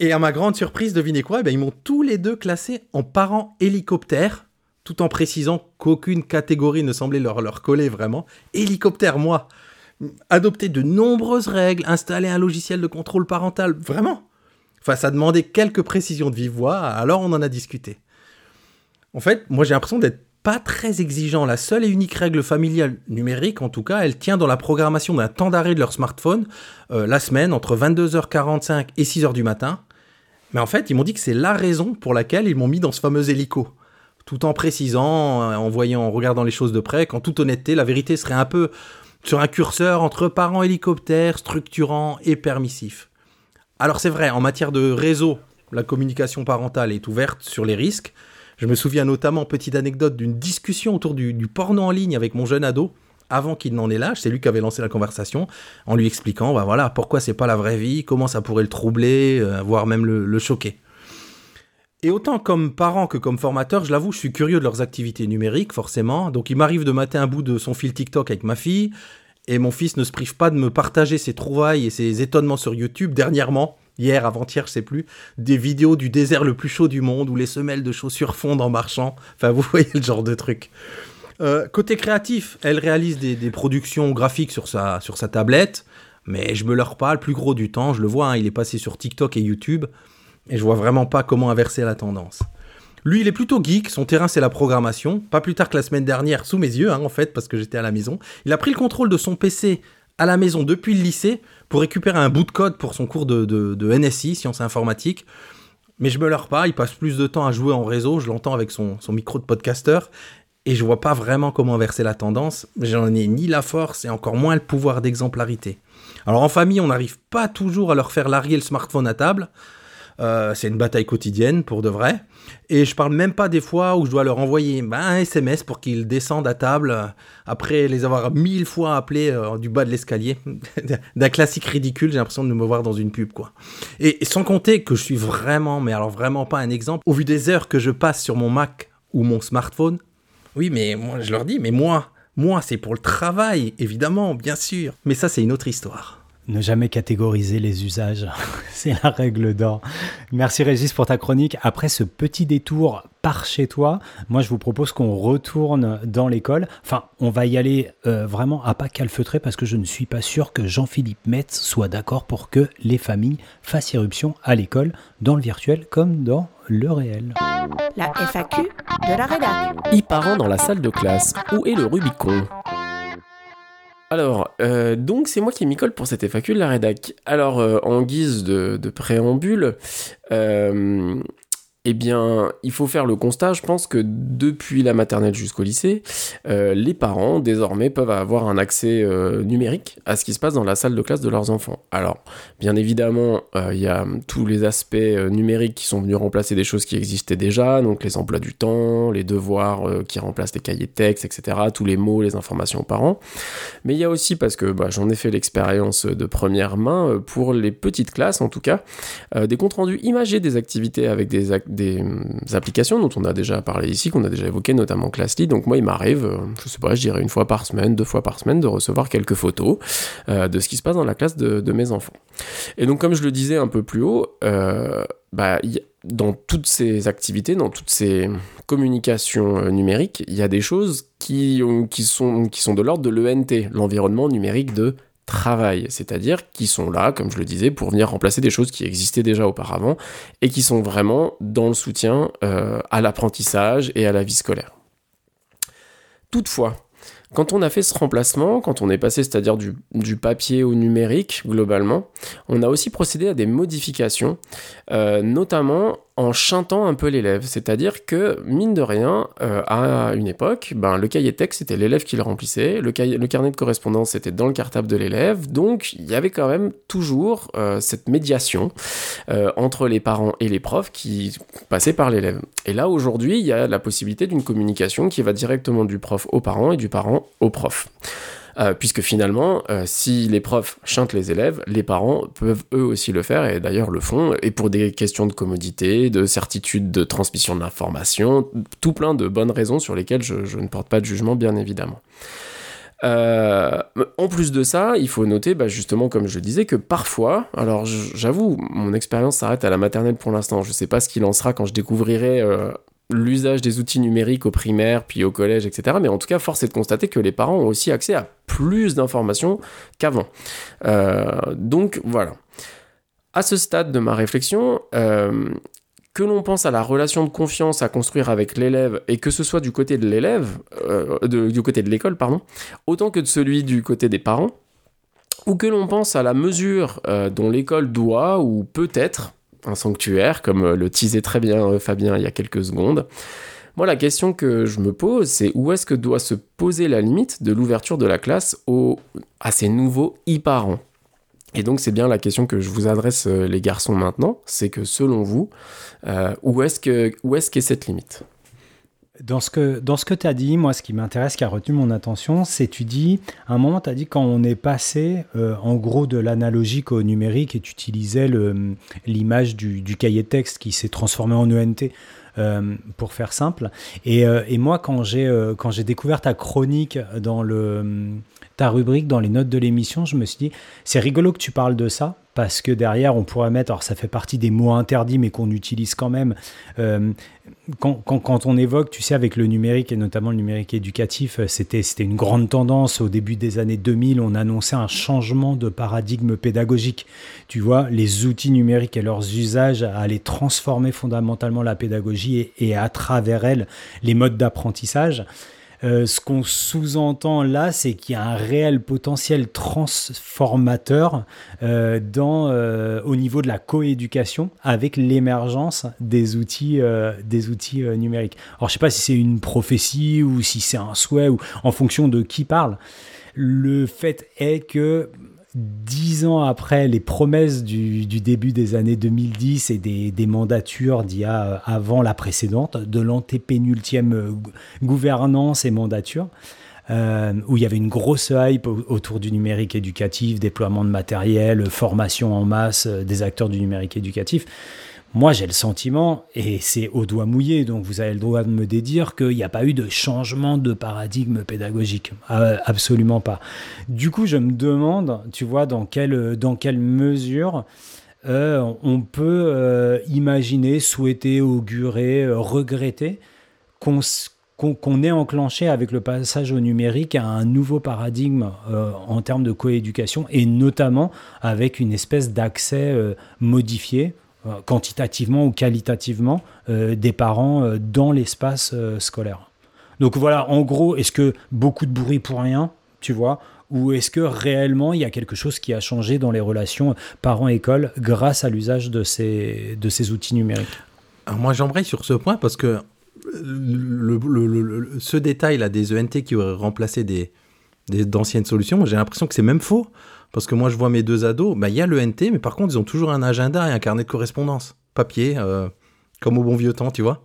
Et à ma grande surprise, devinez quoi? Eh bien, Ils m'ont tous les deux classé en parents hélicoptères, tout en précisant qu'aucune catégorie ne semblait leur, leur coller vraiment. Hélicoptère, moi Adopter de nombreuses règles, installer un logiciel de contrôle parental, vraiment Enfin, ça demandait quelques précisions de vive voix, alors on en a discuté. En fait, moi j'ai l'impression d'être pas très exigeant. La seule et unique règle familiale numérique, en tout cas, elle tient dans la programmation d'un temps d'arrêt de leur smartphone euh, la semaine entre 22h45 et 6h du matin. Mais en fait, ils m'ont dit que c'est la raison pour laquelle ils m'ont mis dans ce fameux hélico. Tout en précisant, euh, en voyant, en regardant les choses de près, qu'en toute honnêteté, la vérité serait un peu sur un curseur entre parents hélicoptères, structurant et permissif. Alors c'est vrai, en matière de réseau, la communication parentale est ouverte sur les risques. Je me souviens notamment, petite anecdote, d'une discussion autour du, porno en ligne avec mon jeune ado, avant qu'il n'en ait l'âge. C'est lui qui avait lancé la conversation, en lui expliquant, bah voilà, pourquoi c'est pas la vraie vie, comment ça pourrait le troubler, euh, voire même le, le choquer. Et autant comme parent que comme formateur, je l'avoue, je suis curieux de leurs activités numériques, forcément. Donc il m'arrive de mater un bout de son fil TikTok avec ma fille, et mon fils ne se prive pas de me partager ses trouvailles et ses étonnements sur YouTube. Dernièrement, hier, avant-hier, je sais plus, des vidéos du désert le plus chaud du monde où les semelles de chaussures fondent en marchant. Enfin, vous voyez le genre de truc. Euh, côté créatif, elle réalise des, productions graphiques sur sa, sur sa tablette, mais je me leurre pas, le plus gros du temps, je le vois, hein, il est passé sur TikTok et YouTube, et je vois vraiment pas comment inverser la tendance. Lui, il est plutôt geek, son terrain c'est la programmation. Pas plus tard que la semaine dernière, sous mes yeux, hein, en fait, parce que j'étais à la maison. Il a pris le contrôle de son PC à la maison depuis le lycée pour récupérer un bout de code pour son cours de, NSI, sciences informatiques. Mais je me leurre pas, il passe plus de temps à jouer en réseau, je l'entends avec son, micro de podcasteur, et je vois pas vraiment comment inverser la tendance. J'en ai ni la force et encore moins le pouvoir d'exemplarité. Alors en famille, on n'arrive pas toujours à leur faire larguer le smartphone à table. Euh, c'est une bataille quotidienne pour de vrai. Et je parle même pas des fois où je dois leur envoyer ben, un SMS pour qu'ils descendent à table après les avoir mille fois appelés euh, du bas de l'escalier. D'un classique ridicule, j'ai l'impression de me voir dans une pub, quoi. Et, et sans compter que je suis vraiment, mais alors vraiment pas un exemple, au vu des heures que je passe sur mon Mac ou mon smartphone. Oui, mais moi, je leur dis, mais moi, moi, c'est pour le travail, évidemment, bien sûr. Mais ça, c'est une autre histoire. Ne jamais catégoriser les usages, c'est la règle d'or. Merci Régis pour ta chronique. Après ce petit détour par chez toi, moi je vous propose qu'on retourne dans l'école. Enfin, on va y aller euh, vraiment à pas calfeutrer parce que je ne suis pas sûr que Jean-Philippe Metz soit d'accord pour que les familles fassent irruption à l'école, dans le virtuel comme dans le réel. La FAQ de la rédac. E-parents dans la salle de classe. Où est le Rubicon? Alors, euh, donc c'est moi qui m'y colle pour cette FAQ de la rédac. Alors, euh, en guise de, de préambule, euh, eh bien, il faut faire le constat, je pense que depuis la maternelle jusqu'au lycée, euh, les parents désormais peuvent avoir un accès euh, numérique à ce qui se passe dans la salle de classe de leurs enfants. Alors, bien évidemment, euh, il y a tous les aspects numériques qui sont venus remplacer des choses qui existaient déjà, donc les emplois du temps, les devoirs qui remplacent les cahiers de texte, etc., tous les mots, les informations aux parents. Mais il y a aussi, parce que bah, j'en ai fait l'expérience de première main, pour les petites classes en tout cas, des comptes rendus imagés des activités avec des, ac- des hum, applications dont on a déjà parlé ici, qu'on a déjà évoqué, notamment Classly. Donc moi, il m'arrive, euh, je sais pas, je dirais une fois par semaine, deux fois par semaine, de recevoir quelques photos euh, de ce qui se passe dans la classe de, mes enfants. Et donc, comme je le disais un peu plus haut, euh, bah, dans toutes ces activités, dans toutes ces communications euh, numériques, il y a des choses qui sont de l'ordre de l'ENT, l'environnement numérique de travail, c'est-à-dire qui sont là, comme je le disais, pour venir remplacer des choses qui existaient déjà auparavant et qui sont vraiment dans le soutien euh, à l'apprentissage et à la vie scolaire. Toutefois, quand on a fait ce remplacement, quand on est passé, c'est-à-dire du, papier au numérique, globalement, on a aussi procédé à des modifications, euh, notamment en chantant un peu l'élève. C'est-à-dire que, mine de rien, euh, à une époque, ben, le cahier texte, c'était l'élève qui le remplissait, le, carnet de correspondance, c'était dans le cartable de l'élève, donc il y avait quand même toujours euh, cette médiation euh, entre les parents et les profs qui passait par l'élève. Et là, aujourd'hui, il y a la possibilité d'une communication qui va directement du prof aux parents et du parent au prof. Euh, puisque finalement, euh, si les profs chantent les élèves, les parents peuvent eux aussi le faire, et d'ailleurs le font, et pour des questions de commodité, de certitude de transmission de l'information, tout plein de bonnes raisons sur lesquelles je, ne porte pas de jugement, bien évidemment. Euh, en plus de ça, il faut noter, bah, justement, comme je le disais, que parfois, alors j'avoue, mon expérience s'arrête à la maternelle pour l'instant. Je sais pas ce qu'il en sera quand je découvrirai l'usage des outils numériques au primaire, puis au collège, etc. Mais en tout cas, force est de constater que les parents ont aussi accès à plus d'informations qu'avant. Euh, donc voilà. À ce stade de ma réflexion, euh, que l'on pense à la relation de confiance à construire avec l'élève, et que ce soit du côté de l'élève, euh, du côté de l'école, pardon, autant que de celui du côté des parents, ou que l'on pense à la mesure dont l'école doit ou peut être un sanctuaire, comme euh, le teasait très bien euh, Fabien il y a quelques secondes. Moi, la question que je me pose, c'est où est-ce que doit se poser la limite de l'ouverture de la classe aux, à ces nouveaux e-parents? Et donc, c'est bien la question que je vous adresse, euh, les garçons, maintenant. C'est que selon vous, où est-ce que où est-ce qu'est cette limite? Dans ce que, que tu as dit, moi, ce qui m'intéresse, qui a retenu mon attention, c'est tu dis, à un moment, tu as dit quand on est passé, euh, en gros, de l'analogique au numérique et tu utilisais l'image du, cahier de texte qui s'est transformé en ENT. euh, pour faire simple. Et, euh, et moi, quand j'ai quand j'ai découvert ta chronique dans le ta rubrique dans les notes de l'émission, je me suis dit c'est rigolo que tu parles de ça parce que derrière on pourrait mettre alors ça fait partie des mots interdits mais qu'on utilise quand même. Euh, quand, on évoque, tu sais, avec le numérique et notamment le numérique éducatif, euh, c'était une grande tendance au début des années 2000. On annonçait un changement de paradigme pédagogique. Tu vois, les outils numériques et leurs usages allaient transformer fondamentalement la pédagogie et à travers elle les modes d'apprentissage. Euh, ce qu'on sous-entend là, c'est qu'il y a un réel potentiel transformateur euh, dans, euh, au niveau de la coéducation avec l'émergence des outils, des outils numériques. Alors, je sais pas si c'est une prophétie ou si c'est un souhait ou en fonction de qui parle. Le fait est que dix ans après les promesses du, début des années 2010 et des, mandatures d'il y a euh, avant la précédente, de l'antépénultième euh, gou- gouvernance et mandature, euh, où il y avait une grosse hype au- autour du numérique éducatif, déploiement de matériel, formation en masse des acteurs du numérique éducatif. Moi, j'ai le sentiment, et c'est au doigt mouillé, donc vous avez le droit de me dédire qu'il n'y a pas eu de changement de paradigme pédagogique. Euh, absolument pas. Du coup, je me demande, tu vois, dans quelle, dans quelle mesure euh, on peut euh, imaginer, souhaiter, augurer, regretter qu'on qu'on ait enclenché avec le passage au numérique à un nouveau paradigme en termes de coéducation et notamment avec une espèce d'accès modifié quantitativement ou qualitativement euh, des parents euh, dans l'espace euh, scolaire. Donc voilà, en gros, est-ce que beaucoup de bruit pour rien, tu vois, ou est-ce que réellement il y a quelque chose qui a changé dans les relations parents-école grâce à l'usage de ces, de ces outils numériques? Moi j'embraye sur ce point parce que ce détail là des ENT qui auraient remplacé des- d'anciennes solutions, j'ai l'impression que c'est même faux. Parce que moi je vois mes deux ados, bah, il y a l'ENT, mais par contre ils ont toujours un agenda et un carnet de correspondance. Papier, euh, comme au bon vieux temps, tu vois.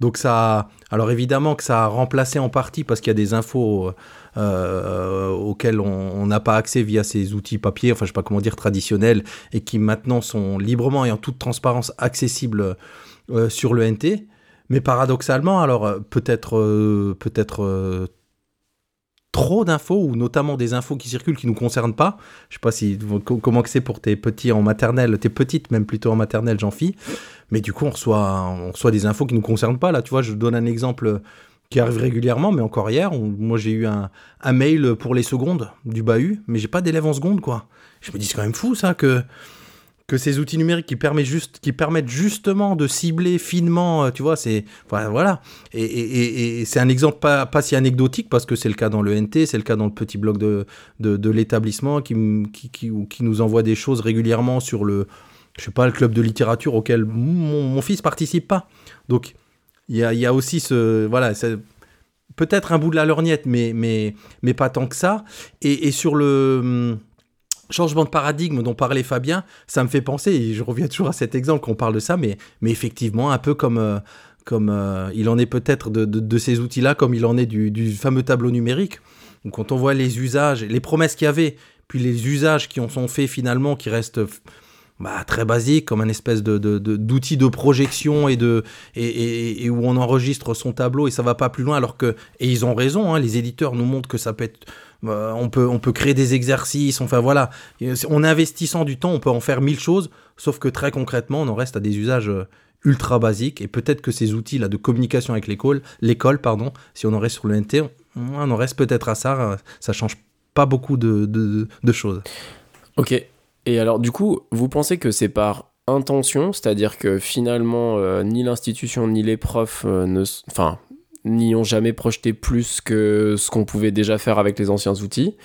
Donc ça, alors évidemment que ça a remplacé en partie parce qu'il y a des infos euh, auxquelles on n'a pas accès via ces outils papier, enfin je sais pas comment dire traditionnels, et qui maintenant sont librement et en toute transparence accessibles euh, sur le NT. Mais paradoxalement, alors euh, peut-être euh, peut-être euh, trop d'infos ou notamment des infos qui circulent qui nous concernent pas. Je sais pas si co- comment que c'est pour tes petits en maternelle, tes petites même plutôt en maternelle, j'en fis. Mais du coup, on reçoit on reçoit des infos qui nous concernent pas là. Tu vois, je donne un exemple qui arrive régulièrement, mais encore hier, moi j'ai eu un, un mail pour les secondes du bahut, mais j'ai pas d'élèves en seconde quoi. Je me dis c'est quand même fou ça que que ces outils numériques qui permettent justement de cibler finement, euh, tu vois, c'est voilà. Et, c'est un exemple pas, si anecdotique parce que c'est le cas dans le NT, c'est le cas dans le petit blog de, l'établissement qui, nous envoie des choses régulièrement sur le je sais pas le club de littérature auquel mon, mon fils participe pas. Donc il y a, aussi ce voilà, peut-être un bout de la lorgnette, mais pas tant que ça. Et, et sur le hum, changement de paradigme dont parlait Fabien, ça me fait penser, et je reviens toujours à cet exemple qu'on parle de ça, mais, effectivement, un peu comme, euh, euh, il en est peut-être de, ces outils-là, comme il en est du, fameux tableau numérique. Quand on voit les usages, les promesses qu'il y avait, puis les usages qui en sont faits finalement, qui restent bah, très basiques, comme un espèce d'outil de projection et, où on enregistre son tableau et ça va pas plus loin, alors que, et ils ont raison, hein, les éditeurs nous montrent que ça peut être euh, on, peut, on peut créer des exercices, enfin voilà. En investissant du temps, on peut en faire mille choses, sauf que très concrètement, on en reste à des usages euh, ultra basiques. Et peut-être que ces outils-là de communication avec l'école, l'école, pardon, si on en reste sur le on, en reste peut-être à ça. euh, Ça change pas beaucoup de, de- choses. Ok. Et alors, du coup, vous pensez que c'est par intention, c'est-à-dire que finalement, ni l'institution ni les profs ne, enfin, n'y ont jamais projeté plus que ce qu'on pouvait déjà faire avec les anciens outils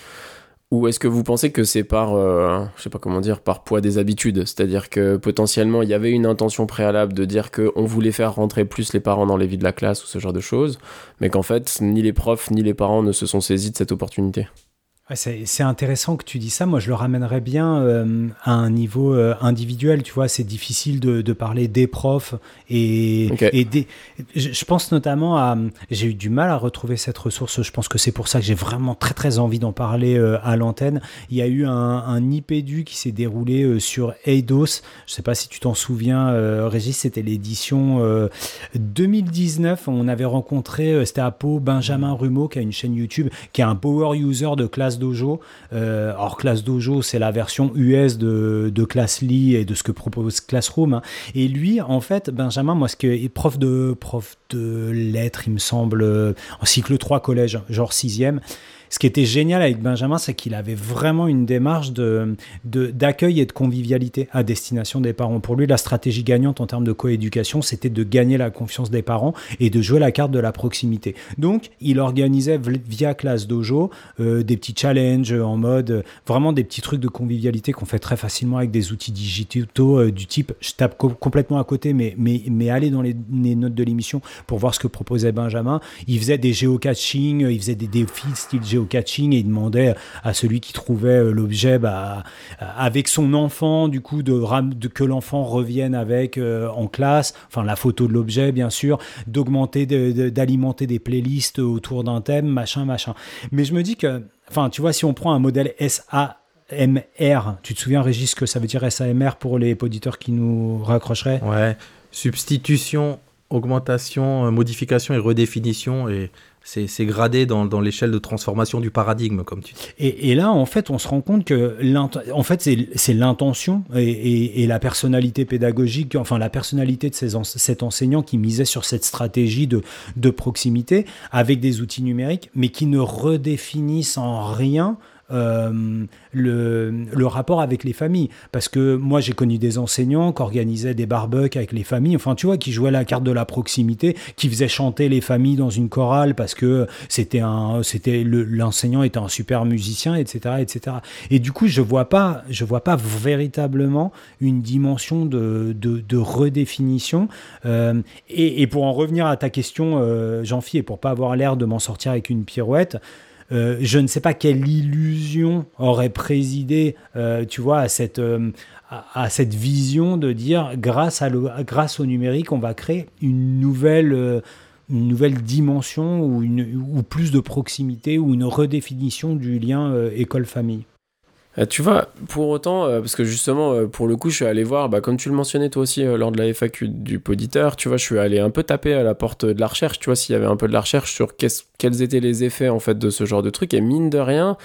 Ou est-ce que vous pensez que c'est par, euh, je sais pas comment dire, par poids des habitudes? C'est-à-dire que potentiellement, il y avait une intention préalable de dire qu'on voulait faire rentrer plus les parents dans les vies de la classe ou ce genre de choses, mais qu'en fait, ni les profs ni les parents ne se sont saisis de cette opportunité. Ouais, C'est intéressant que tu dis ça. Moi, je le ramènerais bien euh, à un niveau euh, individuel. Tu vois, c'est difficile de, de parler des profs et, des. Je, je pense notamment à. J'ai eu du mal à retrouver cette ressource. Je pense que c'est pour ça que j'ai vraiment très très envie d'en parler euh, à l'antenne. Il y a eu un, un IPEDU qui s'est déroulé sur Eidos. Je sais pas si tu t'en souviens, Régis. C'était l'édition euh, 2019. On avait rencontré. C'était à Pau Benjamin Rumeau qui a une chaîne YouTube, qui est un power user de Classe Dojo. Euh, alors Classe Dojo, c'est la version US de, de Classly et de ce que propose Classroom. hein. Et lui, en fait, Benjamin, moi, ce que est prof de prof de lettres, il me semble, euh, en cycle 3 collège, genre 6e. Ce qui était génial avec Benjamin, c'est qu'il avait vraiment une démarche de, d'accueil et de convivialité à destination des parents. Pour lui, la stratégie gagnante en termes de coéducation, c'était de gagner la confiance des parents et de jouer la carte de la proximité. Donc, il organisait via Classe Dojo euh, des petits challenges en mode euh, vraiment des petits trucs de convivialité qu'on fait très facilement avec des outils digitaux euh, du type je tape co- complètement à côté mais mais mais allez dans les, les notes de l'émission pour voir ce que proposait Benjamin il faisait des géocaching il faisait des défis style géocaching et il demandait à celui qui trouvait euh, l'objet bah, avec son enfant du coup de, de que l'enfant revienne avec euh, en classe enfin la photo de l'objet bien sûr d'augmenter d'alimenter des playlists autour d'un thème machin machin mais je me dis que, enfin, tu vois, si on prend un modèle SAMR, tu te souviens, Régis, ce que ça veut dire SAMR pour les auditeurs qui nous raccrocheraient? Ouais. Substitution, augmentation, euh, modification et redéfinition. Et c'est gradé dans, l'échelle de transformation du paradigme, comme tu dis. et, là, en fait, on se rend compte que, c'est l'intention et, la personnalité pédagogique, enfin, la personnalité de ces cet enseignant qui misait sur cette stratégie de, de proximité avec des outils numériques, mais qui ne redéfinissent en rien le, le rapport avec les familles. Parce que moi, j'ai connu des enseignants qui organisaient des barbecues avec les familles, enfin, tu vois, qui jouaient la carte de la proximité, qui faisaient chanter les familles dans une chorale parce que c'était un, c'était le- l'enseignant était un super musicien, etc., etc. Et du coup, je vois pas, je vois pas véritablement une dimension de, de, de redéfinition. Euh, et, et pour en revenir à ta question, euh, Jean-Phi, et pour pas avoir l'air de m'en sortir avec une pirouette, euh, je ne sais pas quelle illusion aurait présidé, euh, tu vois, à cette, euh, à, cette vision de dire, grâce, au numérique, on va créer une nouvelle, dimension ou, plus de proximité ou une redéfinition du lien école-famille. Euh, tu vois, pour autant, euh, parce que justement, euh, pour le coup, je suis allé voir, bah, comme tu le mentionnais toi aussi lors de la FAQ du poditeur, tu vois, je suis allé un peu taper à la porte de la recherche, tu vois, s'il y avait un peu de la recherche sur quels étaient les effets en fait de ce genre de truc. Et mine de rien,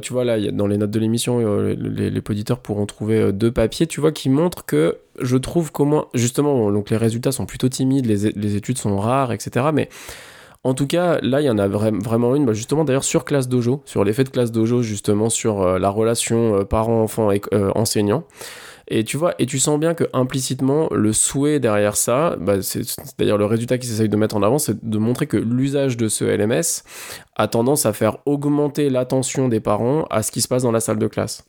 tu vois, là, y a- dans les notes de l'émission, les, poditeurs pourront trouver deux papiers, tu vois, qui montrent que je trouve qu'au moins, justement, donc les résultats sont plutôt timides, les, les études sont rares, etc. Mais en tout cas, là, il y en a vra- vraiment une, bah, justement d'ailleurs sur Classe Dojo, sur l'effet de Classe Dojo, justement sur euh, la relation euh, parent-enfant et euh, enseignant. Et tu vois, et tu sens bien que implicitement, le souhait derrière ça, bah, c'est d'ailleurs le résultat qu'ils essayent de mettre en avant, c'est de montrer que l'usage de ce LMS a tendance à faire augmenter l'attention des parents à ce qui se passe dans la salle de classe.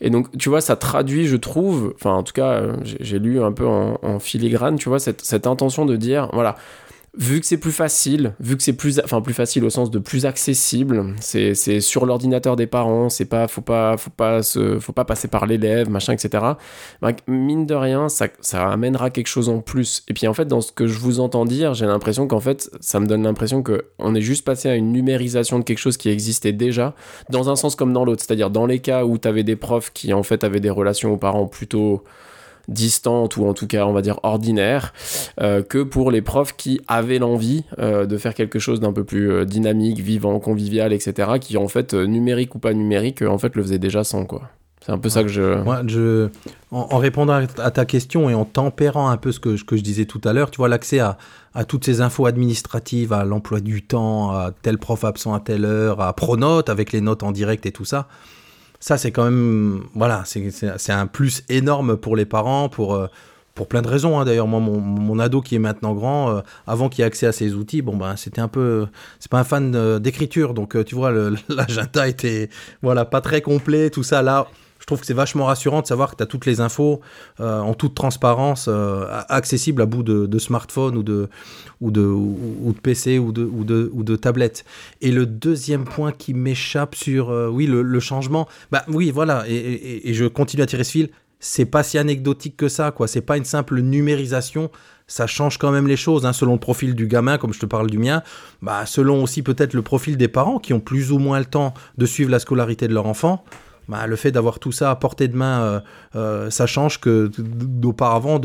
Et donc, tu vois, ça traduit, je trouve, enfin, en tout cas, euh, j'ai lu un peu en, filigrane, tu vois, cette intention de dire, voilà, vu que c'est plus facile, vu que c'est plus, enfin plus facile au sens de plus accessible, c'est sur l'ordinateur des parents, c'est pas, faut pas, faut pas se, faut pas passer par l'élève, machin, etc. Bah, mine de rien, ça, ça amènera quelque chose en plus. Et puis en fait, dans ce que je vous entends dire, j'ai l'impression qu'en fait, ça me donne l'impression que on est juste passé à une numérisation de quelque chose qui existait déjà, dans un sens comme dans l'autre. C'est-à-dire dans les cas où tu avais des profs qui en fait avaient des relations aux parents plutôt distantes ou en tout cas on va dire ordinaires euh, que pour les profs qui avaient l'envie euh, de faire quelque chose d'un peu plus euh, dynamique, vivant, convivial, etc. qui en fait numérique ou pas numérique en fait le faisaient déjà sans quoi. C'est un peu ça que je. Moi, je, en, en répondant à, ta question et en tempérant un peu ce que, je- que je disais tout à l'heure, tu vois, l'accès à, à toutes ces infos administratives, à l'emploi du temps, à tel prof absent à telle heure, à Pronote avec les notes en direct et tout ça, ça c'est quand même, voilà, c'est- un plus énorme pour les parents, pour, euh, pour plein de raisons. hein. D'ailleurs, moi, mon, ado qui est maintenant grand, euh, avant qu'il ait accès à ces outils, bon ben, c'était un peu, c'est pas un fan euh, d'écriture, donc tu vois, l'agenda était, voilà, pas très complet, tout ça là. Je trouve que c'est vachement rassurant de savoir que tu as toutes les infos euh, en toute transparence, euh, accessibles à bout de, smartphone ou de, ou, de, ou, de PC ou de, ou, de, ou de tablette. Et le deuxième point qui m'échappe sur euh, oui, le, changement, bah oui, voilà, et, et- et je continue à tirer ce fil, c'est pas si anecdotique que ça, quoi. C'est pas une simple numérisation. Ça change quand même les choses, hein, selon le profil du gamin, comme je te parle du mien, bah, selon aussi peut-être le profil des parents qui ont plus ou moins le temps de suivre la scolarité de leur enfant bah, le fait d'avoir tout ça à portée de main, euh, euh, ça change que d'auparavant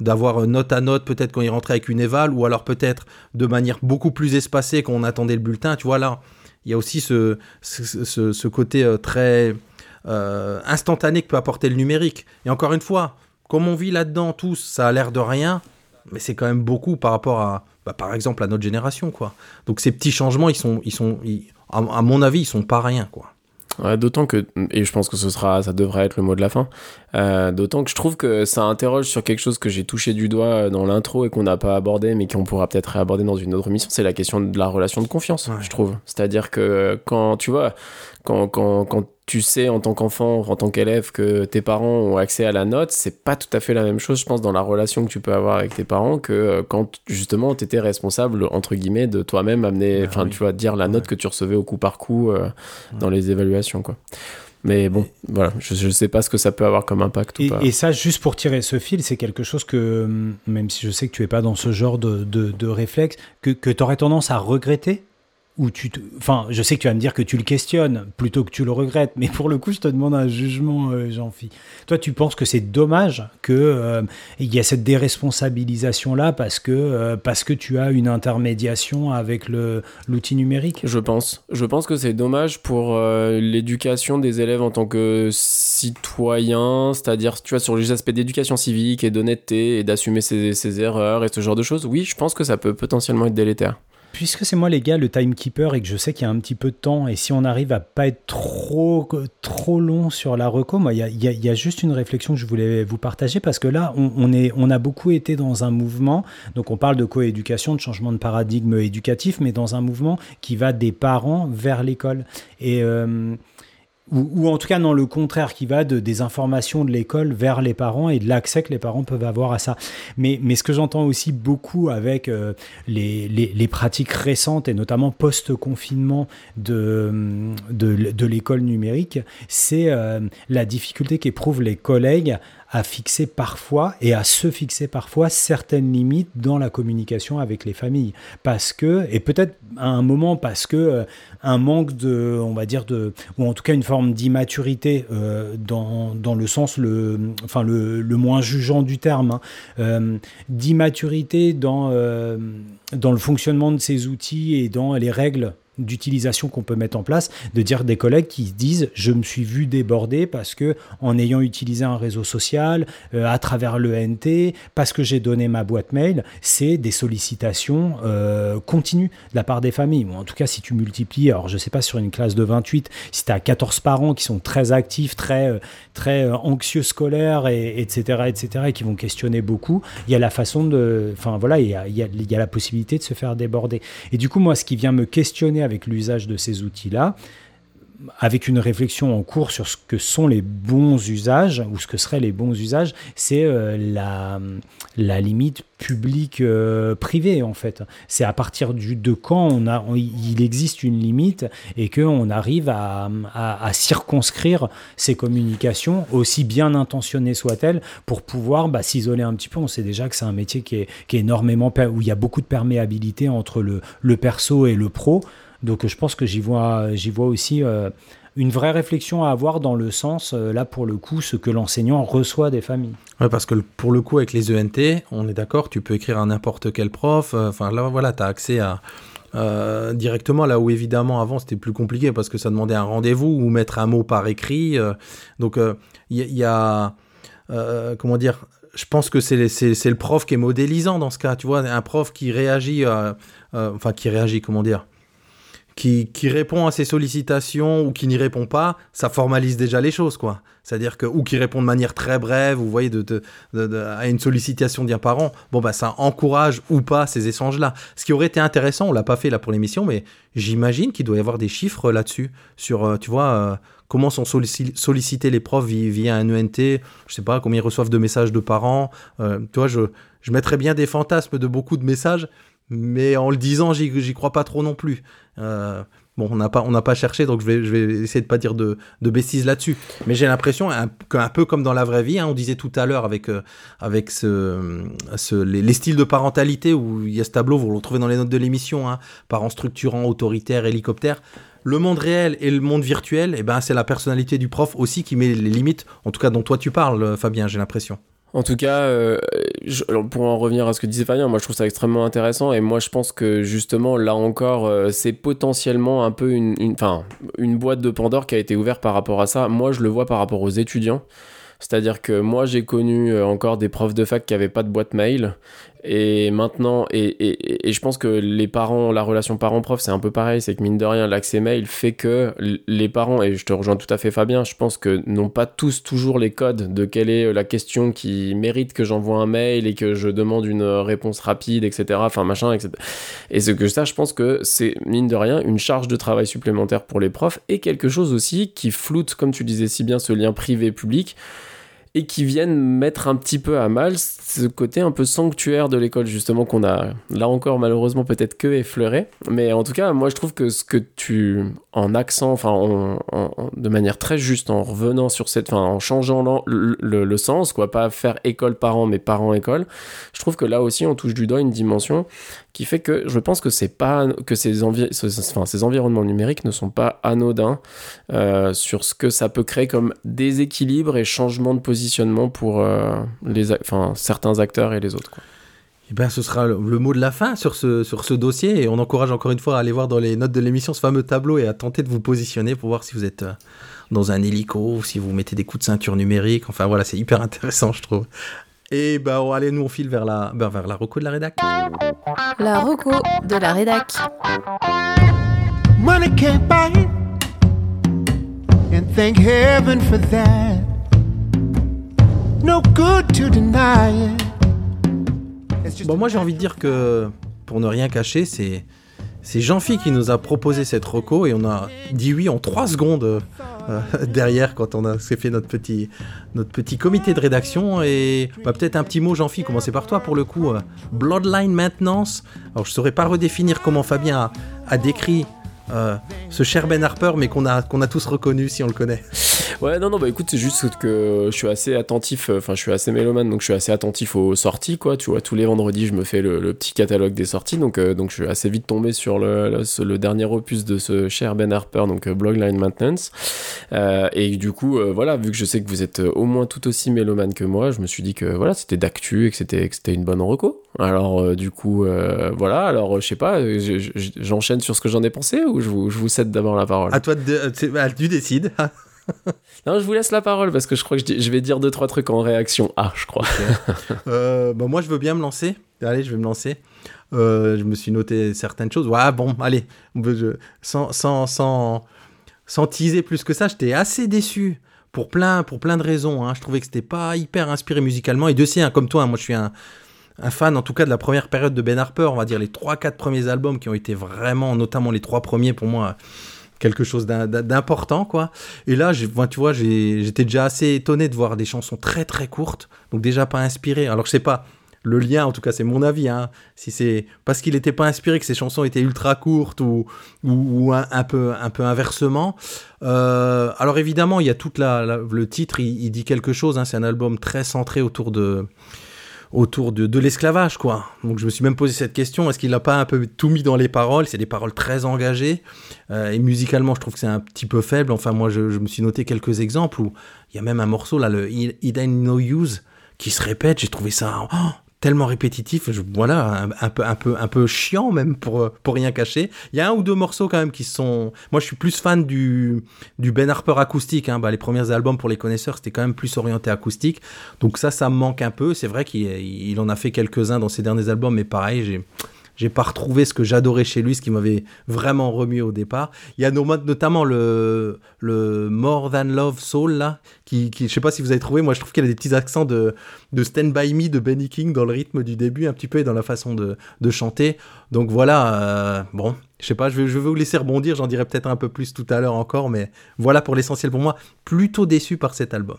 d'avoir note à note peut-être quand il rentrait avec une éval ou alors peut-être de manière beaucoup plus espacée quand on attendait le bulletin. Tu vois là, il y a aussi ce, ce, côté euh, très euh, instantané que peut apporter le numérique. Et encore une fois, comme on vit là-dedans tous, ça a l'air de rien, mais c'est quand même beaucoup par rapport à, bah, par exemple, à notre génération, quoi. Donc ces petits changements, ils sont, ils sont, à, à mon avis, ils sont pas rien, quoi. Ouais, d'autant que, et je pense que ce sera, ça devrait être le mot de la fin, euh, d'autant que je trouve que ça interroge sur quelque chose que j'ai touché du doigt dans l'intro et qu'on n'a pas abordé, mais qu'on pourra peut-être réaborder dans une autre mission, c'est la question de la relation de confiance, Ouais. je trouve. C'est-à-dire que quand, tu vois, quand, quand, quand tu sais en tant qu'enfant, en tant qu'élève, que tes parents ont accès à la note, c'est pas tout à fait la même chose, je pense, dans la relation que tu peux avoir avec tes parents que euh, quand justement tu étais responsable, entre guillemets, de toi-même amener, Ah enfin, oui. tu vois, dire la note Ouais. que tu recevais au coup par coup euh, dans les évaluations, quoi. Mais bon, voilà, je, je sais pas ce que ça peut avoir comme impact ou Et, pas. et ça, juste pour tirer ce fil, c'est quelque chose que, même si je sais que tu es pas dans ce genre de, de, de réflexe, que, que tu aurais tendance à regretter? Ou tu. Enfin, je sais que tu vas me dire que tu le questionnes plutôt que tu le regrettes, mais pour le coup, je te demande un jugement, euh, Jean-Phi. Toi, tu penses que c'est dommage que euh, y a cette déresponsabilisation-là parce que, euh, parce que tu as une intermédiation avec l'outil numérique? Je pense. Je pense que c'est dommage pour euh, l'éducation des élèves en tant que citoyens, c'est-à-dire, tu vois, sur les aspects d'éducation civique et d'honnêteté et d'assumer ses, ses erreurs et ce genre de choses. Oui, je pense que ça peut potentiellement être délétère. Puisque c'est moi les gars le timekeeper et que je sais qu'il y a un petit peu de temps et si on arrive à pas être trop trop long sur la reco, moi il y a, juste une réflexion que je voulais vous partager parce que là on, on, est on a beaucoup été dans un mouvement. Donc on parle de coéducation, de changement de paradigme éducatif, mais dans un mouvement qui va des parents vers l'école. Et euh, ou, en tout cas dans le contraire, qui va de, des informations de l'école vers les parents et de l'accès que les parents peuvent avoir à ça. Mais, ce que j'entends aussi beaucoup avec euh, les, pratiques récentes et notamment post-confinement de l'école numérique, c'est euh, la difficulté qu'éprouvent les collègues à fixer parfois et à se fixer parfois certaines limites dans la communication avec les familles. Parce que, et peut-être à un moment parce que euh, un manque de, on va dire, de, ou en tout cas une forme d'immaturité euh, dans, dans le sens le, enfin le, le moins jugeant du terme, hein, euh, d'immaturité dans, dans le fonctionnement de ces outils et dans les règles d'utilisation qu'on peut mettre en place, de dire des collègues qui disent je me suis vu déborder parce que en ayant utilisé un réseau social euh, à travers le NT, parce que j'ai donné ma boîte mail, c'est des sollicitations euh, continues de la part des familles. Ou en tout cas, si tu multiplies, alors je sais pas sur une classe de 28, si tu as 14 parents qui sont très actifs, très euh, très anxieux scolaires et etc etc et qui vont questionner beaucoup, il y a la façon de enfin voilà, il y a la possibilité de se faire déborder. Et du coup, moi ce qui vient me questionner avec l'usage de ces outils-là, avec une réflexion en cours sur ce que sont les bons usages ou ce que seraient les bons usages, c'est euh, la, limite publique-privée euh, en fait. C'est à partir du, de quand il existe une limite et qu'on arrive à, circonscrire ces communications, aussi bien intentionnées soient-elles, pour pouvoir bah, s'isoler un petit peu. On sait déjà que c'est un métier qui est, énormément, où il y a beaucoup de perméabilité entre le perso et le pro. Donc je pense que j'y vois, j'y vois aussi euh, une vraie réflexion à avoir dans le sens, euh, là pour le coup, ce que l'enseignant reçoit des familles. Ouais, parce que pour le coup, avec les ENT, on est d'accord, tu peux écrire à n'importe quel prof. Enfin là, voilà, tu as accès à... Euh, directement là où évidemment avant c'était plus compliqué parce que ça demandait un rendez-vous ou mettre un mot par écrit euh, donc il y, y, a comment dire je pense que c'est le prof qui est modélisant dans ce cas tu vois un prof qui réagit enfin qui réagit comment dire qui, répond à ces sollicitations ou qui n'y répond pas, ça formalise déjà les choses, quoi. C'est-à-dire que, ou qui répond de manière très brève, vous voyez, à une sollicitation d'un parent, bon, bah, ça encourage ou pas ces échanges-là. Ce qui aurait été intéressant, on l'a pas fait là pour l'émission, mais j'imagine qu'il doit y avoir des chiffres là-dessus, sur, euh, tu vois, euh, comment sont sollicités les profs via un ENT, je sais pas, combien ils reçoivent de messages de parents, euh, tu vois, je mettrais bien des fantasmes de beaucoup de messages, mais en le disant, j'y crois pas trop non plus. Euh, bon, on n'a pas, pas cherché, donc je vais, je vais essayer de pas dire de, de bêtises là-dessus. Mais j'ai l'impression qu'un peu comme dans la vraie vie, hein, on disait tout à l'heure avec, euh, avec ce, les, les, styles de parentalité, où il y a ce tableau, vous le retrouvez dans les notes de l'émission, hein, parents structurants, autoritaires, hélicoptères. Le monde réel et le monde virtuel, eh ben, c'est la personnalité du prof aussi qui met les limites, en tout cas dont toi tu parles, Fabien, j'ai l'impression. En tout cas, euh, pour en revenir à ce que disait Fabien, moi je trouve ça extrêmement intéressant et moi je pense que justement là encore, euh, c'est potentiellement un peu une, une boîte de Pandore qui a été ouverte par rapport à ça. Moi je le vois par rapport aux étudiants. C'est-à-dire que moi j'ai connu euh, encore des profs de fac qui n'avaient pas de boîte mail et maintenant, et, et, et, je pense que les parents, la relation parent-prof, c'est un peu pareil, c'est que mine de rien, l'accès mail fait que les parents, et je te rejoins tout à fait Fabien, je pense que n'ont pas tous toujours les codes de quelle est la question qui mérite que j'envoie un mail et que je demande une réponse rapide, etc. Enfin, machin, etc. Et ce que ça, je pense que c'est, mine de rien, une charge de travail supplémentaire pour les profs et quelque chose aussi qui floute, comme tu disais si bien, ce lien privé-public et qui viennent mettre un petit peu à mal ce côté un peu sanctuaire de l'école justement qu'on a là encore malheureusement peut-être que effleuré. Mais en tout cas moi je trouve que ce que tu en accent enfin en, en, de manière très juste en revenant sur cette enfin en changeant le, le, sens quoi pas faire école parent mais parent école je trouve que là aussi on touche du doigt une dimension qui fait que je pense que c'est pas que ces, envi enfin, ces environnements numériques ne sont pas anodins euh, sur ce que ça peut créer comme déséquilibre et changement de positionnement pour euh, les enfin certains acteurs et les autres quoi. Eh ben, ce sera le, le, mot de la fin sur ce, sur ce dossier et on encourage encore une fois à aller voir dans les notes de l'émission ce fameux tableau et à tenter de vous positionner pour voir si vous êtes dans un hélico ou si vous mettez des coups de ceinture numérique. Enfin voilà, c'est hyper intéressant je trouve. Et bah, oh, allez, nous, on file vers la, ben, vers la reco de la rédac. La reco de la rédac. Money can't buy it. And thank heaven for that. Bon, moi, j'ai envie de dire que, pour ne rien cacher, c'est. C'est Jean-Phi qui nous a proposé cette reco et on a dit oui en 3 secondes euh, derrière quand on a fait notre petit, notre petit comité de rédaction. Et bah, peut-être un petit mot, Jean-Phi, commencer par toi pour le coup. euh, Bloodline Maintenance. Alors je saurais pas redéfinir comment Fabien a, a décrit euh, ce cher Ben Harper, mais qu'on a, qu'on a tous reconnu si on le connaît. Ouais, non, non, bah écoute, c'est juste que je suis assez attentif, euh, enfin, je suis assez mélomane, donc je suis assez attentif aux sorties, quoi. Tu vois, tous les vendredis, je me fais le, petit catalogue des sorties, donc, euh, donc je suis assez vite tombé sur le, le, dernier opus de ce cher Ben Harper, donc euh, Blogline Maintenance. Et du coup, voilà, vu que je sais que vous êtes au moins tout aussi mélomane que moi, je me suis dit que voilà, c'était d'actu et que c'était une bonne reco. Alors, du coup, voilà, alors, je sais pas, je- je- j'enchaîne sur ce que j'en ai pensé ou je vous, je vous cède d'abord la parole? À toi, bah, tu décides. Non, je vous laisse la parole parce que je crois que je, vais dire deux trois trucs en réaction. Ah, je crois. Euh, bah, moi, je veux bien me lancer. Allez, je vais me lancer. Euh, je me suis noté certaines choses. Ouais, bon, allez. Je- sans, sans, sans, sans teaser plus que ça, j'étais assez déçu. Pour plein, pour plein de raisons. hein. Je trouvais que c'était pas hyper inspiré musicalement. Et de si, hein, comme toi, hein, moi je suis un, un fan en tout cas de la première période de Ben Harper. On va dire les 3-4 premiers albums qui ont été vraiment, notamment les trois premiers pour moi, quelque chose d'im- d'important quoi. Et là, moi, tu vois, j'étais déjà assez étonné de voir des chansons très très courtes, donc déjà pas inspirées. Alors je sais pas le lien, en tout cas c'est mon avis, hein, si c'est parce qu'il n'était pas inspiré que ces chansons étaient ultra courtes ou, ou, un, peu, un peu inversement. Euh, alors évidemment, il y a toute la, le titre, il, il dit quelque chose. hein, c'est un album très centré autour de autour de, l'esclavage, quoi. Donc je me suis même posé cette question, est-ce qu'il n'a pas un peu tout mis dans les paroles? C'est des paroles très engagées, euh, et musicalement je trouve que c'est un petit peu faible, enfin moi je, me suis noté quelques exemples où il y a même un morceau là, le It Ain't No Use, qui se répète, j'ai trouvé ça oh, tellement répétitif, je, voilà, un, un peu, un, peu, un peu chiant même pour, pour rien cacher. Il y a un ou deux morceaux quand même qui sont... Moi je suis plus fan du, du Ben Harper acoustique, hein. bah, les premiers albums pour les connaisseurs c'était quand même plus orienté acoustique, donc ça, ça me manque un peu. C'est vrai qu'il il en a fait quelques-uns dans ses derniers albums, mais pareil, j'ai j'ai pas retrouvé ce que j'adorais chez lui, ce qui m'avait vraiment remué au départ. Il y a no- notamment le, le More Than Love Soul, là, qui, qui, je sais pas si vous avez trouvé, moi je trouve qu'il a des petits accents de, de Stand By Me de Benny King dans le rythme du début, un petit peu, et dans la façon de, de chanter. Donc voilà, euh, bon, je sais pas, je vais, je vais vous laisser rebondir, j'en dirai peut-être un peu plus tout à l'heure encore, mais voilà pour l'essentiel pour moi, plutôt déçu par cet album.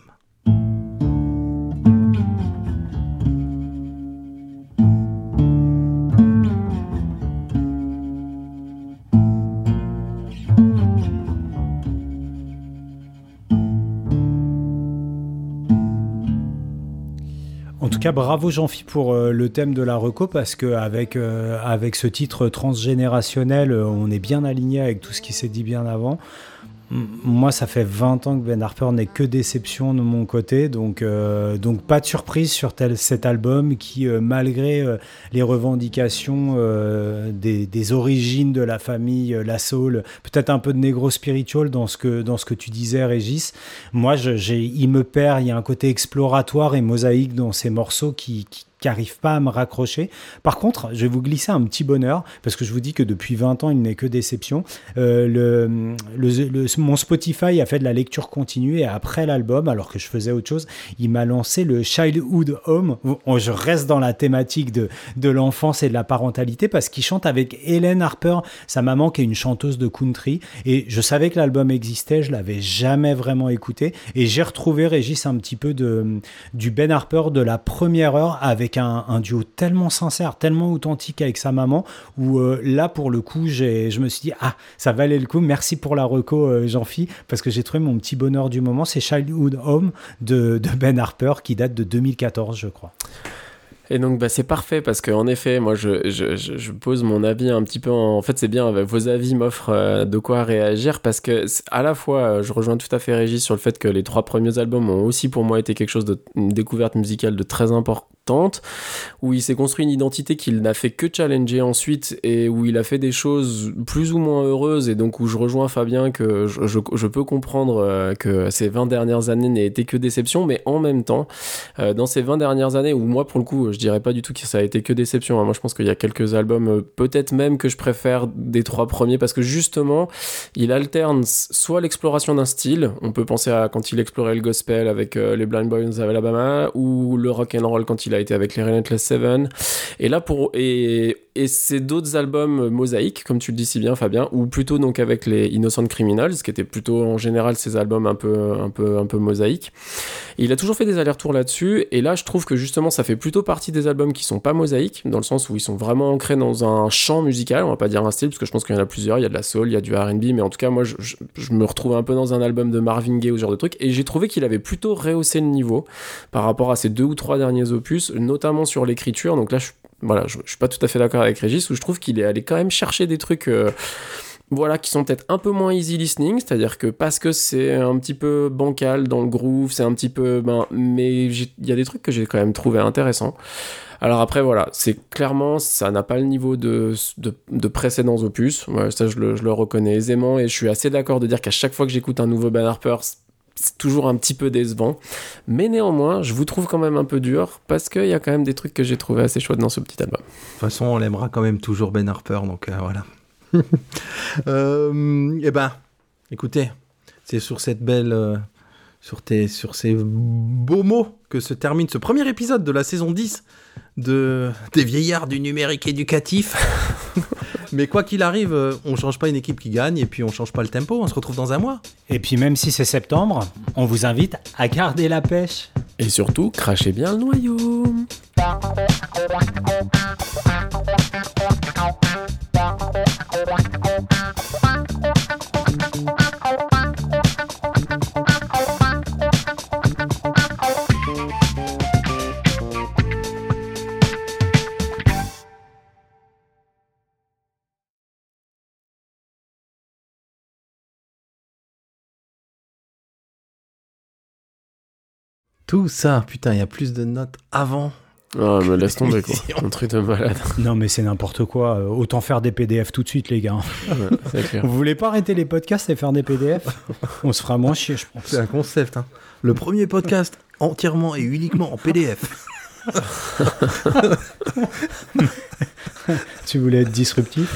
Bravo Jean-Phi pour euh, le thème de la reco parce que avec euh, avec ce titre transgénérationnel, euh, on est bien aligné avec tout ce qui s'est dit bien avant. Moi, ça fait 20 ans que Ben Harper n'est que déception de mon côté, donc, euh, donc pas de surprise sur tel, cet album qui, euh, malgré euh, les revendications des, des origines de la famille, la soul, peut-être un peu de négro spiritual dans ce que, dans ce que tu disais, Régis, moi, je, il me perd, il y a un côté exploratoire et mosaïque dans ces morceaux qui, qui qui arrive pas à me raccrocher. Par contre, je vais vous glisser un petit bonheur, parce que je vous dis que depuis 20 ans, il n'est que déception. Euh, le, le- mon Spotify a fait de la lecture continue et après l'album, alors que je faisais autre chose, il m'a lancé le Childhood Home. Je reste dans la thématique de, de l'enfance et de la parentalité parce qu'il chante avec Hélène Harper, sa maman qui est une chanteuse de country. Et je savais que l'album existait, je l'avais jamais vraiment écouté. Et j'ai retrouvé, Régis, un petit peu de, du Ben Harper de la première heure avec un, duo tellement sincère, tellement authentique avec sa maman, où euh, là, pour le coup, je me suis dit, ah, ça valait le coup. Merci pour la reco, euh, Jean-Phi, parce que j'ai trouvé mon petit bonheur du moment. C'est Childhood Home de, Ben Harper qui date de 2014, je crois. Et donc bah, c'est parfait parce que en effet moi je, je, je, pose mon avis un petit peu en, en fait c'est bien euh, vos avis m'offrent euh, de quoi réagir parce que à la fois euh, je rejoins tout à fait Régis sur le fait que les trois premiers albums ont aussi pour moi été quelque chose de découverte musicale de très important tente, où il s'est construit une identité qu'il n'a fait que challenger ensuite et où il a fait des choses plus ou moins heureuses et donc où je rejoins Fabien que je, peux comprendre euh, que ces 20 dernières années n'aient été que déception, mais en même temps, euh, dans ces 20 dernières années, où moi pour le coup, je dirais pas du tout que ça a été que déception, hein. moi je pense qu'il y a quelques albums, euh, peut-être même que je préfère des trois premiers parce que justement, il alterne soit l'exploration d'un style, on peut penser à quand il explorait le gospel avec les Blind Boys of Alabama ou le rock and roll quand il a été avec les Relentless Seven. Et là pour et et c'est d'autres albums euh, mosaïques comme tu le dis si bien Fabien ou plutôt donc avec les Innocent Criminals qui étaient plutôt en général ces albums un peu un peu un peu mosaïques. Il a toujours fait des allers-retours là-dessus et là je trouve que justement ça fait plutôt partie des albums qui sont pas mosaïques dans le sens où ils sont vraiment ancrés dans un champ musical, on va pas dire un style parce que je pense qu'il y en a plusieurs, il y a de la soul, il y a du R&B mais en tout cas moi je, je- me retrouve un peu dans un album de Marvin Gaye ou ce genre de truc et j'ai trouvé qu'il avait plutôt rehaussé le niveau par rapport à ses deux ou trois derniers opus, notamment sur l'écriture. Donc là je voilà, je, je suis pas tout à fait d'accord avec Régis où je trouve qu'il est allé quand même chercher des trucs euh, voilà, qui sont peut-être un peu moins easy listening, c'est-à-dire que parce que c'est un petit peu bancal dans le groove, c'est un petit peu. Ben, mais il y a des trucs que j'ai quand même trouvé intéressants. Alors après, voilà, c'est clairement, ça n'a pas le niveau de, de, de précédents opus. Ça, je le, je le reconnais aisément et je suis assez d'accord de dire qu'à chaque fois que j'écoute un nouveau Ben Harper, c'est- toujours un petit peu décevant. Mais néanmoins, je vous trouve quand même un peu dur parce qu'il y a quand même des trucs que j'ai trouvé assez chouettes dans ce petit album. De toute façon, on l'aimera quand même toujours Ben Harper, donc euh, voilà. Euh, eh ben, écoutez, c'est sur cette belle, euh, sur, tes, sur ces beaux mots que se termine ce premier épisode de la saison 10 de des vieillards du numérique éducatif. Mais quoi qu'il arrive, euh, on change pas une équipe qui gagne et puis on change pas le tempo. On se retrouve dans un mois. Et puis même si c'est septembre, on vous invite à garder la pêche. Et surtout, crachez bien le noyau. Tout ça, putain, il y a plus de notes avant. Ah, me laisse tomber quoi. Un truc de malade. Non mais c'est n'importe quoi. Euh, Autant faire des PDF tout de suite les gars. Ouais, c'est clair. Vous voulez pas arrêter les podcasts et faire des PDF On se fera moins chier je pense. C'est un concept. hein. Le premier podcast entièrement et uniquement en PDF. Tu voulais être disruptif?